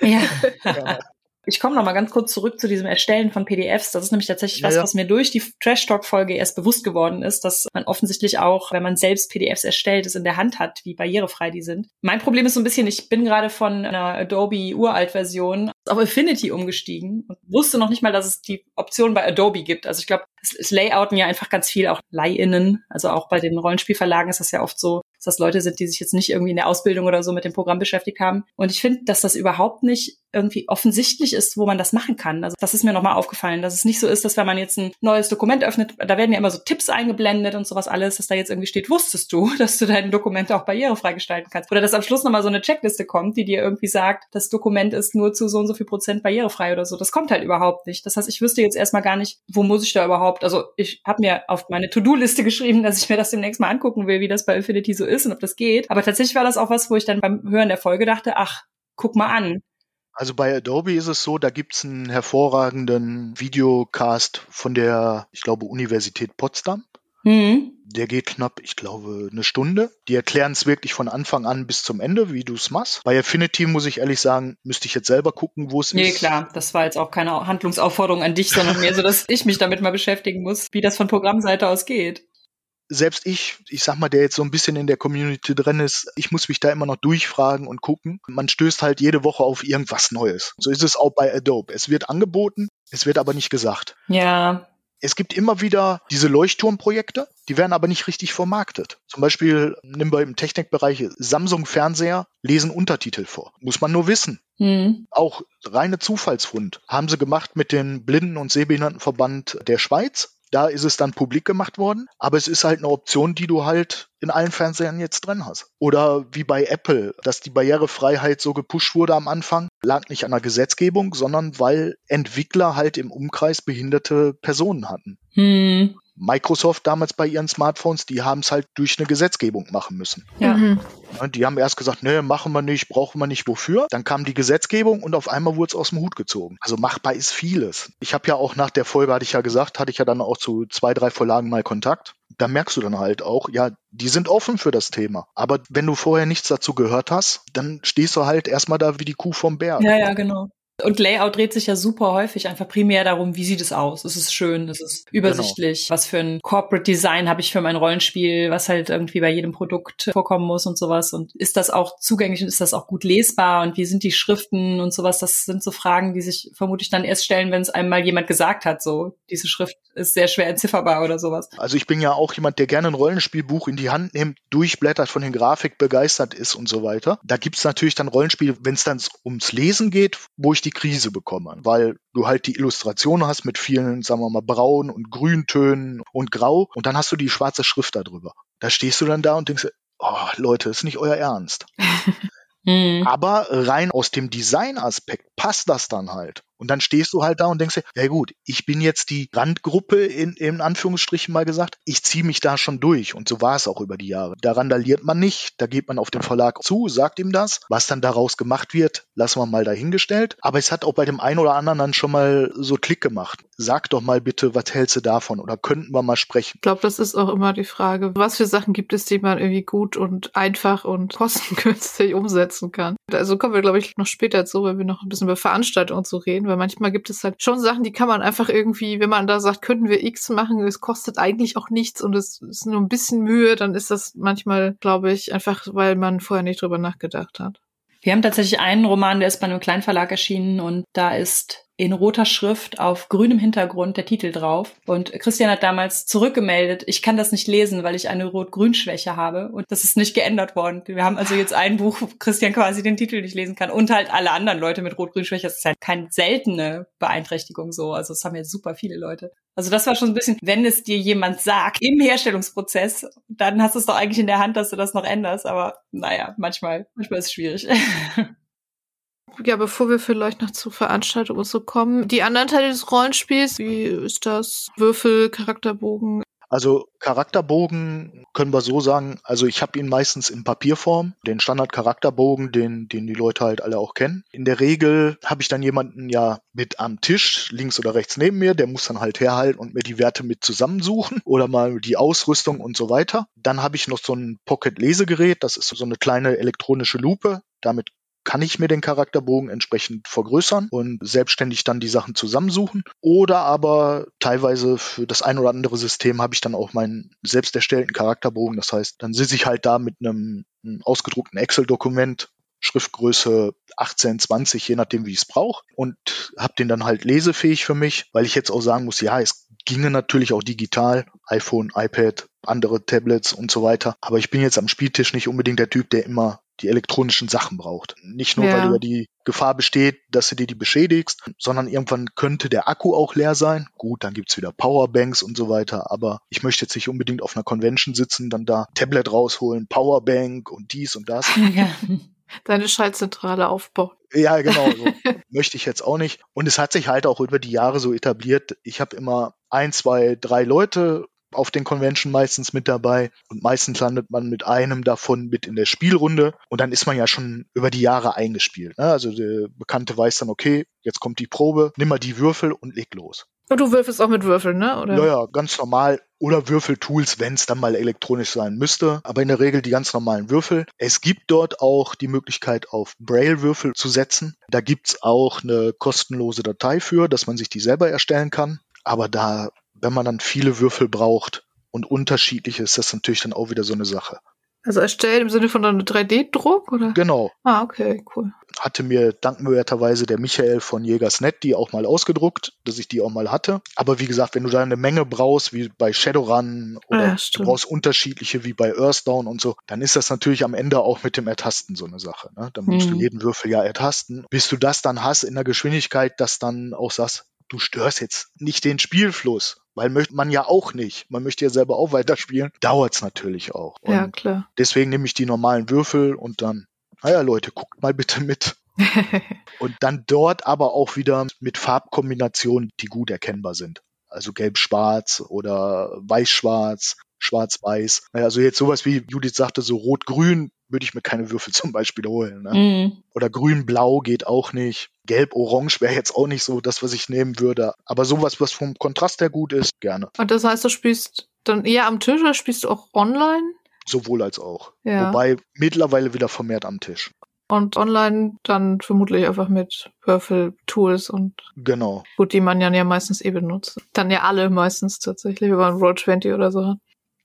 Ja. Ich komme noch mal ganz kurz zurück zu diesem Erstellen von PDFs. Das ist nämlich tatsächlich Ja, was, ja. was mir durch die Trash Talk Folge erst bewusst geworden ist, dass man offensichtlich auch, wenn man selbst PDFs erstellt, es in der Hand hat, wie barrierefrei die sind. Mein Problem ist so ein bisschen, ich bin gerade von einer Adobe Uralt-Version auf Affinity umgestiegen und wusste noch nicht mal, dass es die Option bei Adobe gibt. Also ich glaube, es, es layouten ja einfach ganz viel auch Leihinnen. Also auch bei den Rollenspielverlagen ist das ja oft so, dass das Leute sind, die sich jetzt nicht irgendwie in der Ausbildung oder so mit dem Programm beschäftigt haben. Und ich finde, dass das überhaupt nicht irgendwie offensichtlich ist, wo man das machen kann. Also das ist mir nochmal aufgefallen, dass es nicht so ist, dass wenn man jetzt ein neues Dokument öffnet, da werden ja immer so Tipps eingeblendet und sowas alles, dass da jetzt irgendwie steht, wusstest du, dass du dein Dokument auch barrierefrei gestalten kannst. Oder dass am Schluss nochmal so eine Checkliste kommt, die dir irgendwie sagt, das Dokument ist nur zu so und so viel Prozent barrierefrei oder so. Das kommt halt überhaupt nicht. Das heißt, ich wüsste jetzt erstmal gar nicht, wo muss ich da überhaupt, also ich habe mir auf meine To-Do-Liste geschrieben, dass ich mir das demnächst mal angucken will, wie das bei Infinity so ist und ob das geht. Aber tatsächlich war das auch was, wo ich dann beim Hören der Folge dachte, ach, guck mal an. Also bei Adobe ist es so, da gibt's einen hervorragenden Videocast von der, ich glaube, Universität Potsdam. Hm. Der geht knapp, ich glaube, eine Stunde. Die erklären es wirklich von Anfang an bis zum Ende, wie du es machst. Bei Affinity muss ich ehrlich sagen, müsste ich jetzt selber gucken, wo es Nee, ist. klar, das war jetzt auch keine Handlungsaufforderung an dich, sondern mehr so, dass ich mich damit mal beschäftigen muss, wie das von Programmseite aus geht. Selbst ich, ich sag mal, der jetzt so ein bisschen in der Community drin ist, ich muss mich da immer noch durchfragen und gucken. Man stößt halt jede Woche auf irgendwas Neues. So ist es auch bei Adobe. Es wird angeboten, es wird aber nicht gesagt. Ja, Es gibt immer wieder diese Leuchtturmprojekte, die werden aber nicht richtig vermarktet. Zum Beispiel nehmen wir im Technikbereich Samsung-Fernseher, lesen Untertitel vor. Muss man nur wissen. hm. Auch reine Zufallsfund haben sie gemacht mit dem Blinden- und Sehbehindertenverband der Schweiz. Da ist es dann publik gemacht worden, aber es ist halt eine Option, die du halt in allen Fernsehern jetzt drin hast. Oder wie bei Apple, dass die Barrierefreiheit so gepusht wurde am Anfang, lag nicht an der Gesetzgebung, sondern weil Entwickler halt im Umkreis behinderte Personen hatten. Hm. Microsoft damals bei ihren Smartphones, die haben es halt durch eine Gesetzgebung machen müssen. Ja. Mhm. Die haben erst gesagt, nee, machen wir nicht, brauchen wir nicht, wofür. Dann kam die Gesetzgebung und auf einmal wurde es aus dem Hut gezogen. Also machbar ist vieles. Ich habe ja auch nach der Folge, hatte ich ja gesagt, hatte ich ja dann auch zu zwei, drei Verlagen mal Kontakt. Da merkst du dann halt auch, ja, die sind offen für das Thema. Aber wenn du vorher nichts dazu gehört hast, dann stehst du halt erstmal da wie die Kuh vom Berg. Ja, ja, genau. Und Layout dreht sich ja super häufig einfach primär darum, wie sieht es aus? Es ist schön, es ist übersichtlich. Was für ein Corporate Design habe ich für mein Rollenspiel, was halt irgendwie bei jedem Produkt vorkommen muss und sowas. Und ist das auch zugänglich und ist das auch gut lesbar? Und wie sind die Schriften und sowas? Das sind so Fragen, die sich vermutlich dann erst stellen, wenn es einmal jemand gesagt hat, so, diese Schrift ist sehr schwer entzifferbar oder sowas. Also ich bin ja auch jemand, der gerne ein Rollenspielbuch in die Hand nimmt, durchblättert, von den Grafik begeistert ist und so weiter. Da gibt's natürlich dann Rollenspiele, wenn es dann ums Lesen geht, wo ich die Krise bekomme, weil du halt die Illustration hast mit vielen, sagen wir mal, braun und Grüntönen und Grau und dann hast du die schwarze Schrift darüber. Da stehst du dann da und denkst, oh Leute, ist nicht euer Ernst. Hm. Aber rein aus dem Designaspekt passt das dann halt. Und dann stehst du halt da und denkst dir, ja gut, ich bin jetzt die Randgruppe in, in Anführungsstrichen mal gesagt, ich ziehe mich da schon durch. Und so war es auch über die Jahre. Da randaliert man nicht, da geht man auf den Verlag zu, sagt ihm das. Was dann daraus gemacht wird, lassen wir mal dahingestellt. Aber es hat auch bei dem einen oder anderen dann schon mal so Klick gemacht. Sag doch mal bitte, was hältst du davon? Oder könnten wir mal sprechen? Ich glaube, das ist auch immer die Frage, was für Sachen gibt es, die man irgendwie gut und einfach und kostengünstig umsetzen kann. Also kommen wir, glaube ich, noch später zu, wenn wir noch ein bisschen über Veranstaltungen so reden, weil manchmal gibt es halt schon Sachen, die kann man einfach irgendwie, wenn man da sagt, könnten wir X machen, es kostet eigentlich auch nichts und es ist nur ein bisschen Mühe, dann ist das manchmal, glaube ich, einfach, weil man vorher nicht drüber nachgedacht hat. Wir haben tatsächlich einen Roman, der ist bei einem Kleinverlag erschienen und da ist in roter Schrift auf grünem Hintergrund der Titel drauf. Und Christian hat damals zurückgemeldet, ich kann das nicht lesen, weil ich eine Rot-Grün-Schwäche habe. Und das ist nicht geändert worden. Wir haben also jetzt ein Buch, wo Christian quasi den Titel nicht lesen kann. Und halt alle anderen Leute mit Rot-Grün-Schwäche. Das ist halt keine seltene Beeinträchtigung so. Also es haben jetzt super viele Leute. Also das war schon ein bisschen, wenn es dir jemand sagt im Herstellungsprozess, dann hast du es doch eigentlich in der Hand, dass du das noch änderst. Aber naja, manchmal, manchmal ist es schwierig. Ja, bevor wir vielleicht noch zur Veranstaltung und so kommen, die anderen Teile des Rollenspiels, wie ist das? Würfel, Charakterbogen? Also Charakterbogen können wir so sagen, also ich habe ihn meistens in Papierform, den Standard-Charakterbogen, den, den die Leute halt alle auch kennen. In der Regel habe ich dann jemanden ja mit am Tisch, links oder rechts neben mir, der muss dann halt herhalten und mir die Werte mit zusammensuchen oder mal die Ausrüstung und so weiter. Dann habe ich noch so ein Pocket-Lesegerät, das ist so eine kleine elektronische Lupe. Damit kann ich mir den Charakterbogen entsprechend vergrößern und selbstständig dann die Sachen zusammensuchen. Oder aber teilweise für das ein oder andere System habe ich dann auch meinen selbst erstellten Charakterbogen. Das heißt, dann sitze ich halt da mit einem, einem ausgedruckten Excel-Dokument, Schriftgröße 18, 20, je nachdem, wie ich es brauche. Und habe den dann halt lesefähig für mich, weil ich jetzt auch sagen muss, ja, es ginge natürlich auch digital, iPhone, iPad, andere Tablets und so weiter. Aber ich bin jetzt am Spieltisch nicht unbedingt der Typ, der immer die elektronischen Sachen braucht. Nicht nur, ja. weil über die Gefahr besteht, dass du dir die beschädigst, sondern irgendwann könnte der Akku auch leer sein. Gut, dann gibt's wieder Powerbanks und so weiter, aber ich möchte jetzt nicht unbedingt auf einer Convention sitzen, dann da Tablet rausholen, Powerbank und dies und das. Ja. Deine Schaltzentrale aufbauen. Ja, genau. So. möchte ich jetzt auch nicht. Und es hat sich halt auch über die Jahre so etabliert. Ich habe immer ein, zwei, drei Leute auf den Convention meistens mit dabei und meistens landet man mit einem davon mit in der Spielrunde und dann ist man ja schon über die Jahre eingespielt. Ne? Also der Bekannte weiß dann, okay, jetzt kommt die Probe, nimm mal die Würfel und leg los. Und du würfelst auch mit Würfeln, ne? Oder? Ja, ja, ganz normal. Oder Würfeltools, wenn es dann mal elektronisch sein müsste. Aber in der Regel die ganz normalen Würfel. Es gibt dort auch die Möglichkeit, auf Braille-Würfel zu setzen. Da gibt's auch eine kostenlose Datei für, dass man sich die selber erstellen kann. Aber da wenn man dann viele Würfel braucht und unterschiedliche, ist das natürlich dann auch wieder so eine Sache. Also erstellt im Sinne von einem 3D-Druck, oder? Genau. Ah, okay, cool. Hatte mir dankenswerterweise der Michael von Jägersnet die auch mal ausgedruckt, dass ich die auch mal hatte. Aber wie gesagt, wenn du da eine Menge brauchst, wie bei Shadowrun oder ja, du brauchst unterschiedliche wie bei Earthdown und so, dann ist das natürlich am Ende auch mit dem Ertasten so eine Sache. Ne? Dann musst mhm. du jeden Würfel ja ertasten. Bis du das dann hast in der Geschwindigkeit, dass dann auch sagst, du störst jetzt nicht den Spielfluss, weil möchte man ja auch nicht. Man möchte ja selber auch weiterspielen. Dauert's natürlich auch. Und ja, klar. Deswegen nehme ich die normalen Würfel und dann, naja, Leute, guckt mal bitte mit. und dann dort aber auch wieder mit Farbkombinationen, die gut erkennbar sind. Also gelb-schwarz oder weiß-schwarz, schwarz-weiß. Also jetzt sowas wie Judith sagte, so rot-grün würde ich mir keine Würfel zum Beispiel holen. Ne? Mhm. Oder grün-blau geht auch nicht. Gelb-orange wäre jetzt auch nicht so das, was ich nehmen würde. Aber sowas, was vom Kontrast her gut ist, gerne. Und das heißt, du spielst dann eher am Tisch oder spielst du auch online? Sowohl als auch. Ja. Wobei mittlerweile wieder vermehrt am Tisch. Und online dann vermutlich einfach mit Würfel-Tools und genau. gut, die man ja, meistens eh benutzt. Dann ja alle meistens tatsächlich, wenn man Roll 20 oder so hat.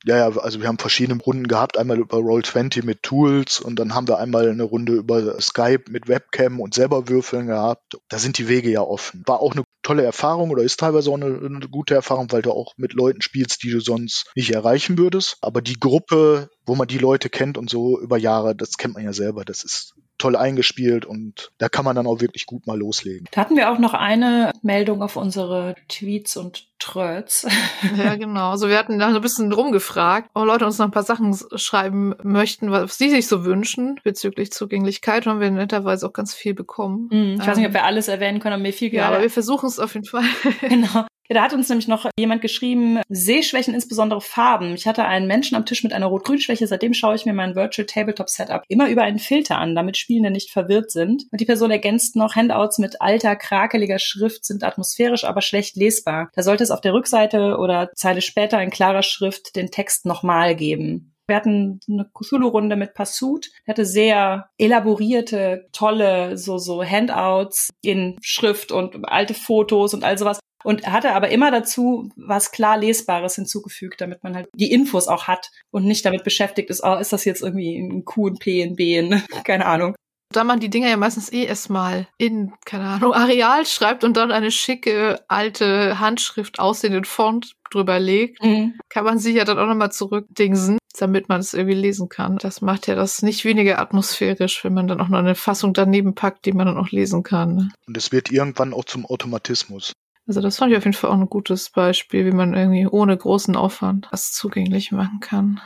Ja, ja, also wir haben verschiedene Runden gehabt, einmal über Roll20 mit Tools und dann haben wir einmal eine Runde über Skype mit Webcam und selber würfeln gehabt. Da sind die Wege ja offen. War auch eine tolle Erfahrung oder ist teilweise auch eine, eine gute Erfahrung, weil du auch mit Leuten spielst, die du sonst nicht erreichen würdest. Aber die Gruppe, wo man die Leute kennt und so über Jahre, das kennt man ja selber, das ist toll eingespielt und da kann man dann auch wirklich gut mal loslegen. Da hatten wir auch noch eine Meldung auf unsere Tweets und Tröts. Ja, genau. Also wir hatten da ein bisschen rumgefragt, ob Leute uns noch ein paar Sachen schreiben möchten, was sie sich so wünschen bezüglich Zugänglichkeit. Haben wir netterweise auch ganz viel bekommen. Mm, ich weiß nicht, ob ähm, wir alles erwähnen können, aber mir viel Ja, aber wir versuchen es auf jeden Fall. Genau. Da hat uns nämlich noch jemand geschrieben, Sehschwächen, insbesondere Farben. Ich hatte einen Menschen am Tisch mit einer Rot-Grün-Schwäche, seitdem schaue ich mir mein Virtual Tabletop Setup immer über einen Filter an, damit Spielende nicht verwirrt sind. Und die Person ergänzt noch, Handouts mit alter, krakeliger Schrift sind atmosphärisch, aber schlecht lesbar. Da sollte es auf der Rückseite oder Zeile später in klarer Schrift den Text nochmal geben. Wir hatten eine Cthulhu-Runde mit Passut. Der hatte sehr elaborierte, tolle, so, so Handouts in Schrift und alte Fotos und all sowas und hatte aber immer dazu was klar Lesbares hinzugefügt, damit man halt die Infos auch hat und nicht damit beschäftigt ist, oh, ist das jetzt irgendwie ein Q, ein P, ein B, ein, keine Ahnung. Da man die Dinger ja meistens eh erstmal in, keine Ahnung, Areal schreibt und dann eine schicke, alte Handschrift aussehenden Font drüber legt, mhm. kann man sich ja dann auch nochmal zurückdingsen, damit man es irgendwie lesen kann. Das macht ja das nicht weniger atmosphärisch, wenn man dann auch noch eine Fassung daneben packt, die man dann auch lesen kann. Ne? Und es wird irgendwann auch zum Automatismus. Also das fand ich auf jeden Fall auch ein gutes Beispiel, wie man irgendwie ohne großen Aufwand das zugänglich machen kann.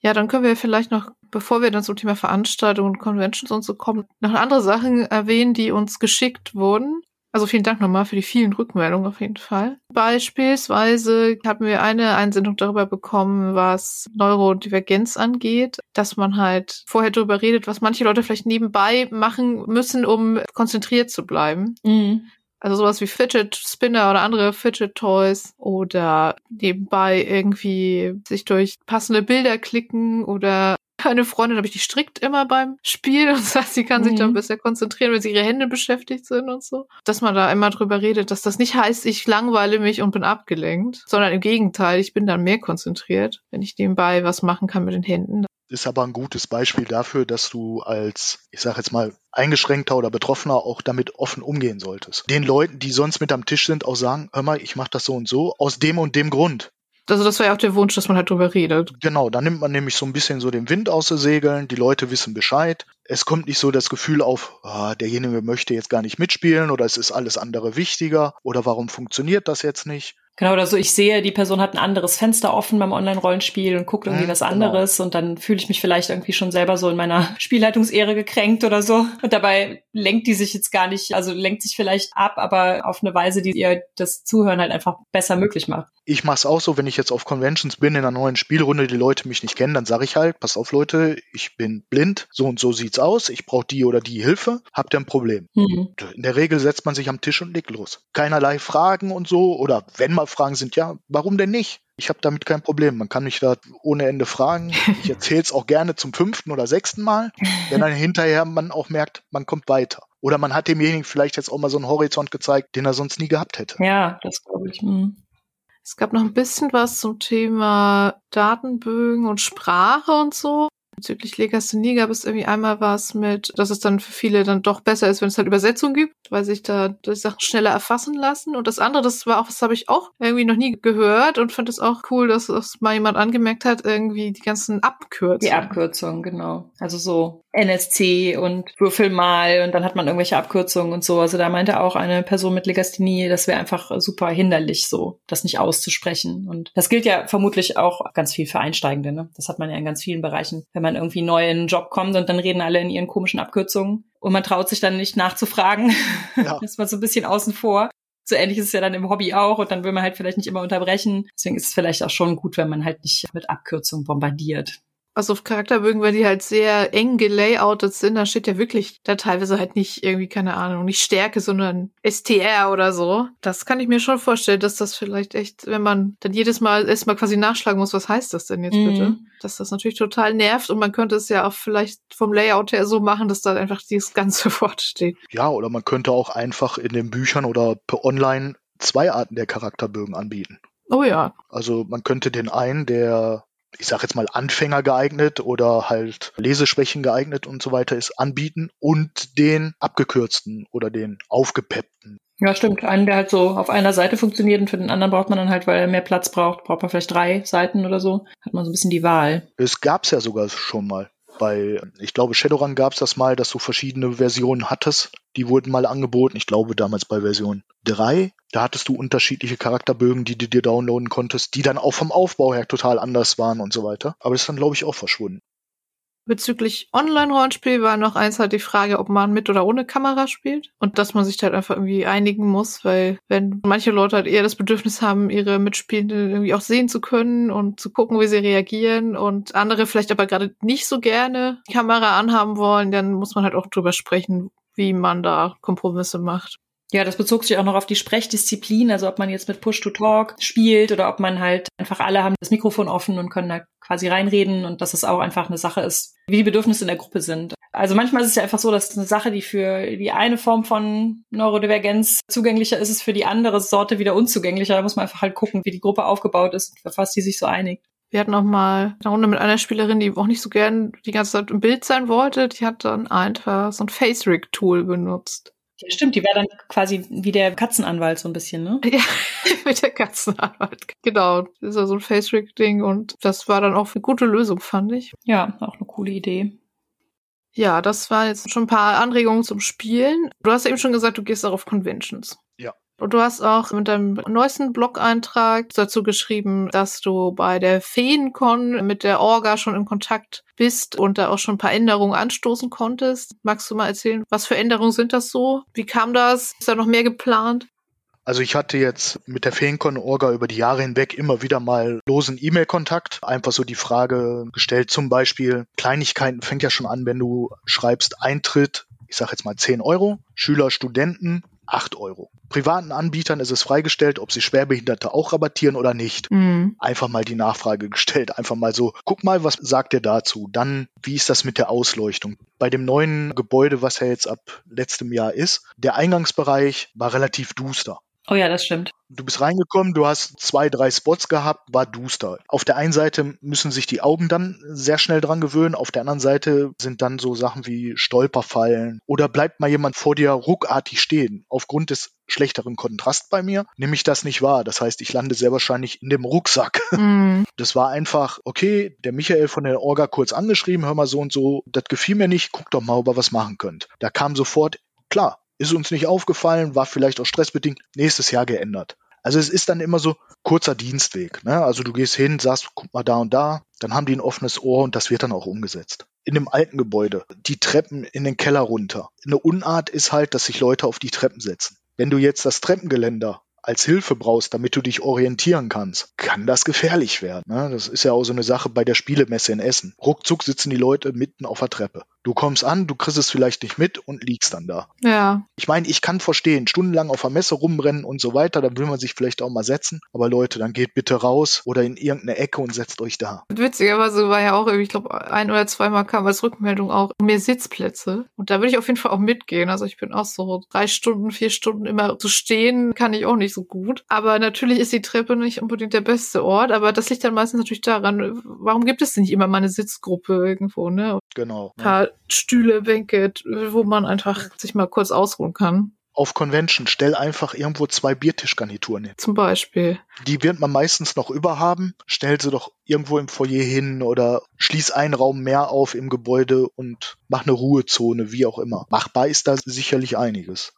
Ja, dann können wir vielleicht noch, bevor wir dann zum Thema Veranstaltungen und Conventions und so kommen, noch andere Sachen erwähnen, die uns geschickt wurden. Also vielen Dank nochmal für die vielen Rückmeldungen auf jeden Fall. Beispielsweise haben wir eine Einsendung darüber bekommen, was Neurodivergenz angeht, dass man halt vorher darüber redet, was manche Leute vielleicht nebenbei machen müssen, um konzentriert zu bleiben. Mhm. Also sowas wie Fidget Spinner oder andere Fidget Toys oder nebenbei irgendwie sich durch passende Bilder klicken oder eine Freundin habe ich, die strickt immer beim Spiel und sagt, sie kann mhm. sich dann besser konzentrieren, wenn sie ihre Hände beschäftigt sind und so. Dass man da immer drüber redet, dass das nicht heißt, ich langweile mich und bin abgelenkt, sondern im Gegenteil, ich bin dann mehr konzentriert, wenn ich nebenbei was machen kann mit den Händen ist aber ein gutes Beispiel dafür, dass du als, ich sage jetzt mal, Eingeschränkter oder Betroffener auch damit offen umgehen solltest. Den Leuten, die sonst mit am Tisch sind, auch sagen, hör mal, ich mache das so und so, aus dem und dem Grund. Also das war ja auch der Wunsch, dass man halt drüber redet. Genau, da nimmt man nämlich so ein bisschen so den Wind aus den Segeln, die Leute wissen Bescheid. Es kommt nicht so das Gefühl auf, ah, derjenige möchte jetzt gar nicht mitspielen oder es ist alles andere wichtiger oder warum funktioniert das jetzt nicht, Genau, oder so, ich sehe, die Person hat ein anderes Fenster offen beim Online-Rollenspiel und guckt irgendwie mhm, was genau. anderes genau. und dann fühle ich mich vielleicht irgendwie schon selber so in meiner Spielleitungsehre gekränkt oder so. Und dabei lenkt die sich jetzt gar nicht, also lenkt sich vielleicht ab, aber auf eine Weise, die ihr das Zuhören halt einfach besser möglich macht. Ich mache es auch so, wenn ich jetzt auf Conventions bin, in einer neuen Spielrunde, die Leute mich nicht kennen, dann sage ich halt, pass auf Leute, ich bin blind, so und so sieht's aus, ich brauche die oder die Hilfe, habt ihr ein Problem. Mhm. In der Regel setzt man sich am Tisch und legt los. Keinerlei Fragen und so, oder wenn mal Fragen sind, ja, warum denn nicht? Ich habe damit kein Problem. Man kann mich da ohne Ende fragen. Ich erzähle es auch gerne zum fünften oder sechsten Mal, wenn dann hinterher man auch merkt, man kommt weiter. Oder man hat demjenigen vielleicht jetzt auch mal so einen Horizont gezeigt, den er sonst nie gehabt hätte. Ja, das glaube ich. Mhm. Es gab noch ein bisschen was zum Thema Datenbögen und Sprache und so. Bezüglich Legasthenie gab es irgendwie einmal was mit, dass es dann für viele dann doch besser ist, wenn es halt Übersetzung gibt, weil sich da die Sachen schneller erfassen lassen. Und das andere, das war auch, das habe ich auch irgendwie noch nie gehört und fand es auch cool, dass das mal jemand angemerkt hat, irgendwie die ganzen Abkürzungen. Die Abkürzungen, genau. Also so NSC und Würfel mal und dann hat man irgendwelche Abkürzungen und so. Also da meinte auch eine Person mit Legasthenie, das wäre einfach super hinderlich, so das nicht auszusprechen. Und das gilt ja vermutlich auch ganz viel für Einsteigende. Ne? Das hat man ja in ganz vielen Bereichen. Wenn man irgendwie neu in einen Job kommt und dann reden alle in ihren komischen Abkürzungen und man traut sich dann nicht nachzufragen, ja. ist man so ein bisschen außen vor. So ähnlich ist es ja dann im Hobby auch und dann will man halt vielleicht nicht immer unterbrechen. Deswegen ist es vielleicht auch schon gut, wenn man halt nicht mit Abkürzungen bombardiert also auf Charakterbögen, weil die halt sehr eng gelayoutet sind, da steht ja wirklich da teilweise halt nicht irgendwie, keine Ahnung, nicht Stärke, sondern STR oder so. Das kann ich mir schon vorstellen, dass das vielleicht echt, wenn man dann jedes Mal erstmal quasi nachschlagen muss, was heißt das denn jetzt mhm. bitte? Dass das natürlich total nervt und man könnte es ja auch vielleicht vom Layout her so machen, dass da einfach dieses ganze Wort steht. Ja, oder man könnte auch einfach in den Büchern oder per online zwei Arten der Charakterbögen anbieten. Oh ja. Also man könnte den einen, der ich sage jetzt mal Anfänger geeignet oder halt Leseschwächen geeignet und so weiter ist, anbieten und den abgekürzten oder den aufgepeppten. Ja, stimmt. Einen, der halt so auf einer Seite funktioniert und für den anderen braucht man dann halt, weil er mehr Platz braucht, braucht man vielleicht drei Seiten oder so. Hat man so ein bisschen die Wahl. Es gab's ja sogar schon mal. Bei, ich glaube, Shadowrun gab es das mal, dass du verschiedene Versionen hattest. Die wurden mal angeboten. Ich glaube, damals bei Version 3. Da hattest du unterschiedliche Charakterbögen, die du dir downloaden konntest, die dann auch vom Aufbau her total anders waren und so weiter. Aber das ist dann, glaube ich, auch verschwunden. Bezüglich Online-Rollenspiel war noch eins halt die Frage, ob man mit oder ohne Kamera spielt. Und dass man sich halt einfach irgendwie einigen muss, weil wenn manche Leute halt eher das Bedürfnis haben, ihre Mitspielenden irgendwie auch sehen zu können und zu gucken, wie sie reagieren und andere vielleicht aber gerade nicht so gerne Kamera anhaben wollen, dann muss man halt auch drüber sprechen, wie man da Kompromisse macht. Ja, das bezog sich auch noch auf die Sprechdisziplin, also ob man jetzt mit Push-to-Talk spielt oder ob man halt einfach alle haben das Mikrofon offen und können da quasi reinreden und dass es auch einfach eine Sache ist, wie die Bedürfnisse in der Gruppe sind. Also manchmal ist es ja einfach so, dass eine Sache, die für die eine Form von Neurodivergenz zugänglicher ist, ist für die andere Sorte wieder unzugänglicher. Da muss man einfach halt gucken, wie die Gruppe aufgebaut ist, auf was die sich so einigt. Wir hatten auch mal eine Runde mit einer Spielerin, die auch nicht so gern die ganze Zeit im Bild sein wollte. Die hat dann einfach so ein Face-Rig-Tool benutzt. Ja, stimmt, die war dann quasi wie der Katzenanwalt so ein bisschen, ne? Ja, mit der Katzenanwalt. Genau. Das ist ja so ein Face-Rig-Ding und das war dann auch eine gute Lösung, fand ich. Ja, auch eine coole Idee. Ja, das waren jetzt schon ein paar Anregungen zum Spielen. Du hast eben schon gesagt, du gehst auch auf Conventions. Ja. Und du hast auch mit deinem neuesten Blog-Eintrag dazu geschrieben, dass du bei der Feencon mit der Orga schon in Kontakt bist und da auch schon ein paar Änderungen anstoßen konntest. Magst du mal erzählen, was für Änderungen sind das so? Wie kam das? Ist da noch mehr geplant? Also ich hatte jetzt mit der Feencon-Orga über die Jahre hinweg immer wieder mal losen E-Mail-Kontakt. Einfach so die Frage gestellt, zum Beispiel Kleinigkeiten fängt ja schon an, wenn du schreibst Eintritt, ich sage jetzt mal 10 Euro, Schüler, Studenten, 8 Euro. Privaten Anbietern ist es freigestellt, ob sie Schwerbehinderte auch rabattieren oder nicht. Mhm. Einfach mal die Nachfrage gestellt. Einfach mal so, guck mal, was sagt ihr dazu? Dann, wie ist das mit der Ausleuchtung? Bei dem neuen Gebäude, was ja jetzt ab letztem Jahr ist, der Eingangsbereich war relativ duster. Oh ja, das stimmt. Du bist reingekommen, du hast zwei, drei Spots gehabt, war duster. Auf der einen Seite müssen sich die Augen dann sehr schnell dran gewöhnen, auf der anderen Seite sind dann so Sachen wie Stolperfallen oder bleibt mal jemand vor dir ruckartig stehen. Aufgrund des schlechteren Kontrast bei mir nehme ich das nicht wahr. Das heißt, ich lande sehr wahrscheinlich in dem Rucksack. Mm. Das war einfach, okay, der Michael von der Orga kurz angeschrieben, hör mal so und so, das gefiel mir nicht, guck doch mal, ob ihr was machen könnt. Da kam sofort, klar, ist uns nicht aufgefallen, war vielleicht auch stressbedingt, nächstes Jahr geändert. Also es ist dann immer so kurzer Dienstweg. Ne? Also du gehst hin, sagst, guck mal da und da, dann haben die ein offenes Ohr und das wird dann auch umgesetzt. In dem alten Gebäude, die Treppen in den Keller runter. Eine Unart ist halt, dass sich Leute auf die Treppen setzen. Wenn du jetzt das Treppengeländer als Hilfe brauchst, damit du dich orientieren kannst, kann das gefährlich werden. Ne? Das ist ja auch so eine Sache bei der Spielemesse in Essen. Ruckzuck sitzen die Leute mitten auf der Treppe. Du kommst an, du kriegst es vielleicht nicht mit und liegst dann da. Ja. Ich meine, ich kann verstehen, stundenlang auf der Messe rumrennen und so weiter, dann will man sich vielleicht auch mal setzen. Aber Leute, dann geht bitte raus oder in irgendeine Ecke und setzt euch da. Witzigerweise war ja auch, ich glaube, ein oder zweimal kam als Rückmeldung auch mehr Sitzplätze. Und da würde ich auf jeden Fall auch mitgehen. Also ich bin auch so drei Stunden, vier Stunden immer zu stehen, kann ich auch nicht so gut. Aber natürlich ist die Treppe nicht unbedingt der beste Ort. Aber das liegt dann meistens natürlich daran, warum gibt es nicht immer mal eine Sitzgruppe irgendwo, ne? Genau. Ein paar Stühle, Bänke, wo man einfach sich mal kurz ausruhen kann. Auf Convention stell einfach irgendwo zwei Biertischgarnituren hin. Zum Beispiel. Die wird man meistens noch überhaben. Stell sie doch irgendwo im Foyer hin oder schließ einen Raum mehr auf im Gebäude und mach eine Ruhezone, wie auch immer. Machbar ist da sicherlich einiges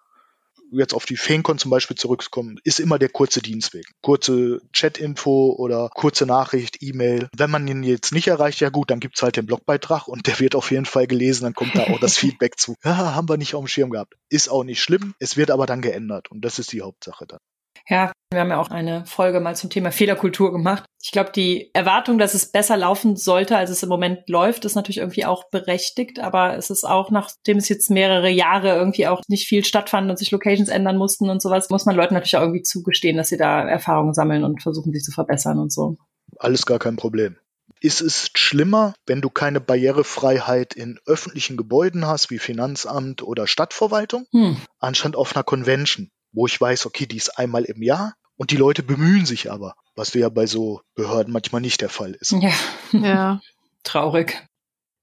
jetzt auf die Feencon zum Beispiel zurückkommen, ist immer der kurze Dienstweg. Kurze Chat-Info oder kurze Nachricht, E-Mail. Wenn man ihn jetzt nicht erreicht, ja gut, dann gibt's halt den Blogbeitrag und der wird auf jeden Fall gelesen, dann kommt da auch das Feedback zu. Ja, haben wir nicht auf dem Schirm gehabt. Ist auch nicht schlimm, es wird aber dann geändert und das ist die Hauptsache dann. Ja, wir haben ja auch eine Folge mal zum Thema Fehlerkultur gemacht. Ich glaube, die Erwartung, dass es besser laufen sollte, als es im Moment läuft, ist natürlich irgendwie auch berechtigt. Aber es ist auch, nachdem es jetzt mehrere Jahre irgendwie auch nicht viel stattfand und sich Locations ändern mussten und sowas, muss man Leuten natürlich auch irgendwie zugestehen, dass sie da Erfahrungen sammeln und versuchen, sich zu verbessern und so. Alles gar kein Problem. Ist es schlimmer, wenn du keine Barrierefreiheit in öffentlichen Gebäuden hast, wie Finanzamt oder Stadtverwaltung, hm. anstatt auf einer Convention? Wo ich weiß, okay, die ist einmal im Jahr und die Leute bemühen sich aber, was ja bei so Behörden manchmal nicht der Fall ist. Ja, ja. traurig.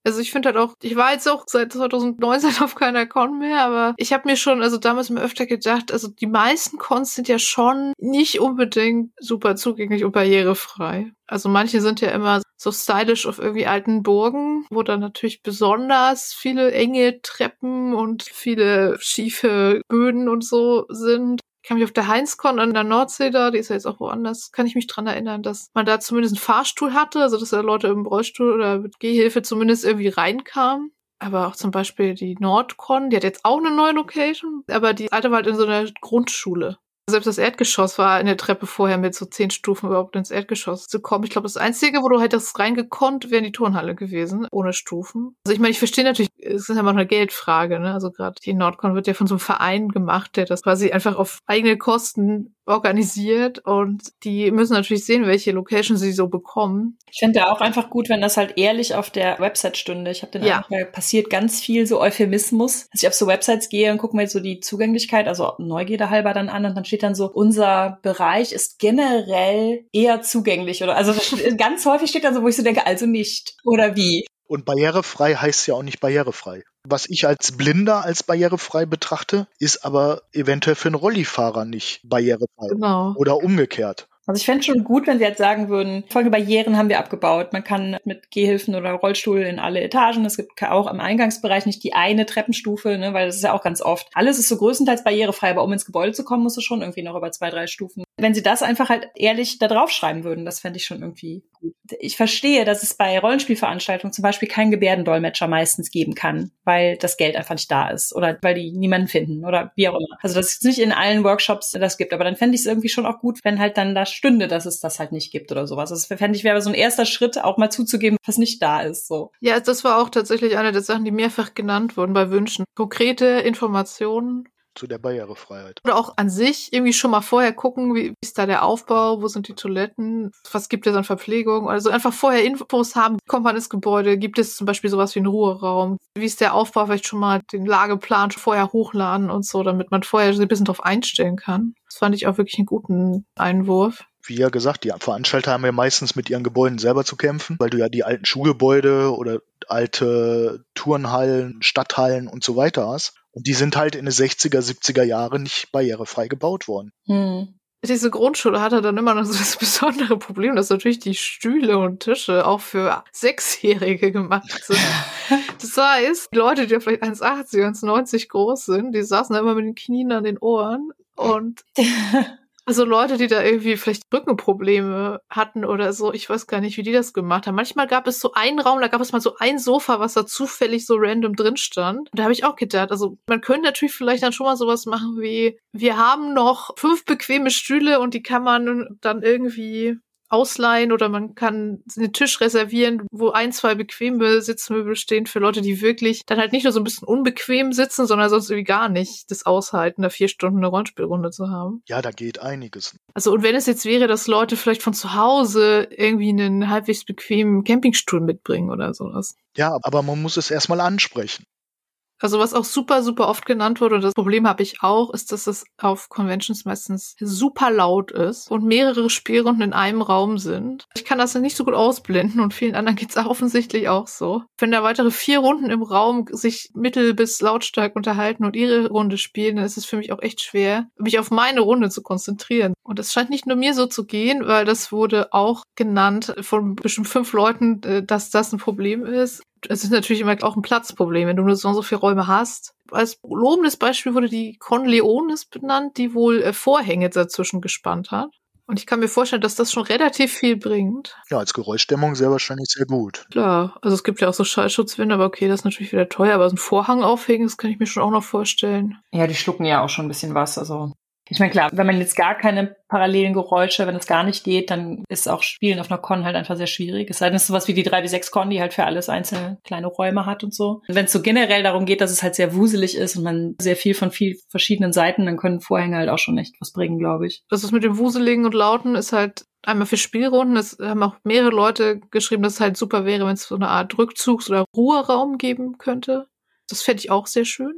Also ich finde halt auch, ich war jetzt auch seit 2019 auf keiner Con mehr, aber ich habe mir schon, also damals immer öfter gedacht, also die meisten Cons sind ja schon nicht unbedingt super zugänglich und barrierefrei. Also manche sind ja immer so stylisch auf irgendwie alten Burgen, wo dann natürlich besonders viele enge Treppen und viele schiefe Böden und so sind. Ich kann mich auf der Heinzcon an der Nordsee da, die ist ja jetzt auch woanders, kann ich mich dran erinnern, dass man da zumindest einen Fahrstuhl hatte, also dass da Leute im Rollstuhl oder mit Gehhilfe zumindest irgendwie reinkamen. Aber auch zum Beispiel die Nordcon, die hat jetzt auch eine neue Location, aber die alte war halt in so einer Grundschule. Selbst das Erdgeschoss war in der Treppe vorher mit so zehn Stufen überhaupt ins Erdgeschoss zu kommen. Ich glaube, das Einzige, wo du das reingekonnt, wäre die Turnhalle gewesen, ohne Stufen. Also ich meine, ich verstehe natürlich, es ist ja immer eine Geldfrage, ne? Also gerade die Nordcon wird ja von so einem Verein gemacht, der das quasi einfach auf eigene Kosten organisiert und die müssen natürlich sehen, welche Location sie so bekommen. Ich finde ja auch einfach gut, wenn das halt ehrlich auf der Website stünde. Ich habe den ja. Eindruck, passiert ganz viel so Euphemismus, dass ich auf so Websites gehe und gucke mir so die Zugänglichkeit, also Neugierde halber dann an und dann steht dann so, unser Bereich ist generell eher zugänglich oder also ganz häufig steht dann so, wo ich so denke, also nicht oder wie. Und barrierefrei heißt ja auch nicht barrierefrei. Was ich als Blinder als barrierefrei betrachte, ist aber eventuell für einen Rollifahrer nicht barrierefrei. Genau. Oder umgekehrt. Also ich fände schon gut, wenn sie jetzt sagen würden, folgende Barrieren haben wir abgebaut. Man kann mit Gehhilfen oder Rollstuhl in alle Etagen. Es gibt auch im Eingangsbereich nicht die eine Treppenstufe, ne, weil das ist ja auch ganz oft. Alles ist so größtenteils barrierefrei, aber um ins Gebäude zu kommen, musst du schon irgendwie noch über zwei, drei Stufen. Wenn sie das einfach halt ehrlich da drauf schreiben würden, das fände ich schon irgendwie gut. Ich verstehe, dass es bei Rollenspielveranstaltungen zum Beispiel keinen Gebärdendolmetscher meistens geben kann, weil das Geld einfach nicht da ist oder weil die niemanden finden oder wie auch immer. Also dass es nicht in allen Workshops das gibt, aber dann fände ich es irgendwie schon auch gut, wenn halt dann da stünde, dass es das halt nicht gibt oder sowas. Das fände ich wäre so ein erster Schritt, auch mal zuzugeben, was nicht da ist. So. Ja, das war auch tatsächlich eine der Sachen, die mehrfach genannt wurden bei Wünschen. Konkrete Informationen zu der Barrierefreiheit. Oder auch an sich irgendwie schon mal vorher gucken, wie ist da der Aufbau, wo sind die Toiletten, was gibt es an Verpflegung. Also einfach vorher Infos haben, kommt man ins Gebäude, gibt es zum Beispiel sowas wie einen Ruheraum, wie ist der Aufbau, vielleicht schon mal den Lageplan vorher hochladen und so, damit man vorher so ein bisschen drauf einstellen kann. Das fand ich auch wirklich einen guten Einwurf wie ja gesagt, die Veranstalter haben ja meistens mit ihren Gebäuden selber zu kämpfen, weil du ja die alten Schulgebäude oder alte Turnhallen, Stadthallen und so weiter hast. Und die sind halt in den 60er, 70er Jahren nicht barrierefrei gebaut worden. Hm. Diese Grundschule hatte dann immer noch so das besondere Problem, dass natürlich die Stühle und Tische auch für Sechsjährige gemacht sind. das heißt, die Leute, die ja vielleicht 1,80, 1,90 groß sind, die saßen da immer mit den Knien an den Ohren und Also Leute, die da irgendwie vielleicht Rückenprobleme hatten oder so, ich weiß gar nicht, wie die das gemacht haben. Manchmal gab es so einen Raum, da gab es mal so ein Sofa, was da zufällig so random drin stand. Und da habe ich auch gedacht, also man könnte natürlich vielleicht dann schon mal sowas machen wie, wir haben noch fünf bequeme Stühle und die kann man dann irgendwie ausleihen oder man kann einen Tisch reservieren, wo ein, zwei bequeme Sitzmöbel stehen für Leute, die wirklich dann halt nicht nur so ein bisschen unbequem sitzen, sondern sonst irgendwie gar nicht das aushalten, da vier Stunden eine Rollenspielrunde zu haben. Ja, da geht einiges. Also und wenn es jetzt wäre, dass Leute vielleicht von zu Hause irgendwie einen halbwegs bequemen Campingstuhl mitbringen oder sowas. Ja, aber man muss es erstmal ansprechen. Also was auch super, super oft genannt wurde, und das Problem habe ich auch, ist, dass es auf Conventions meistens super laut ist und mehrere Spielrunden in einem Raum sind. Ich kann das nicht so gut ausblenden und vielen anderen geht's offensichtlich auch so. Wenn da weitere vier Runden im Raum sich mittel bis lautstark unterhalten und ihre Runde spielen, dann ist es für mich auch echt schwer, mich auf meine Runde zu konzentrieren. Und es scheint nicht nur mir so zu gehen, weil das wurde auch genannt von bestimmt fünf Leuten, äh, dass das ein Problem ist es ist natürlich immer auch ein Platzproblem, wenn du nur so, so viele Räume hast. Als lobendes Beispiel wurde die Conleones benannt, die wohl äh, Vorhänge dazwischen gespannt hat. Und ich kann mir vorstellen, dass das schon relativ viel bringt. Ja, als Geräuschdämmung sehr wahrscheinlich sehr gut. Klar, also es gibt ja auch so Schallschutzwände, aber okay, das ist natürlich wieder teuer, aber so ein Vorhang aufhängen, das kann ich mir schon auch noch vorstellen. Ja, die schlucken ja auch schon ein bisschen was, also ich meine, klar, wenn man jetzt gar keine parallelen Geräusche, wenn es gar nicht geht, dann ist auch Spielen auf einer Con halt einfach sehr schwierig. Es sei denn, es ist sowas wie die 3 wie 6 Con, die halt für alles einzelne kleine Räume hat und so. Wenn es so generell darum geht, dass es halt sehr wuselig ist und man sehr viel von viel verschiedenen Seiten, dann können Vorhänge halt auch schon echt was bringen, glaube ich. Das ist mit dem Wuseligen und Lauten ist halt einmal für Spielrunden. Es haben auch mehrere Leute geschrieben, dass es halt super wäre, wenn es so eine Art Rückzugs- oder Ruheraum geben könnte. Das fände ich auch sehr schön.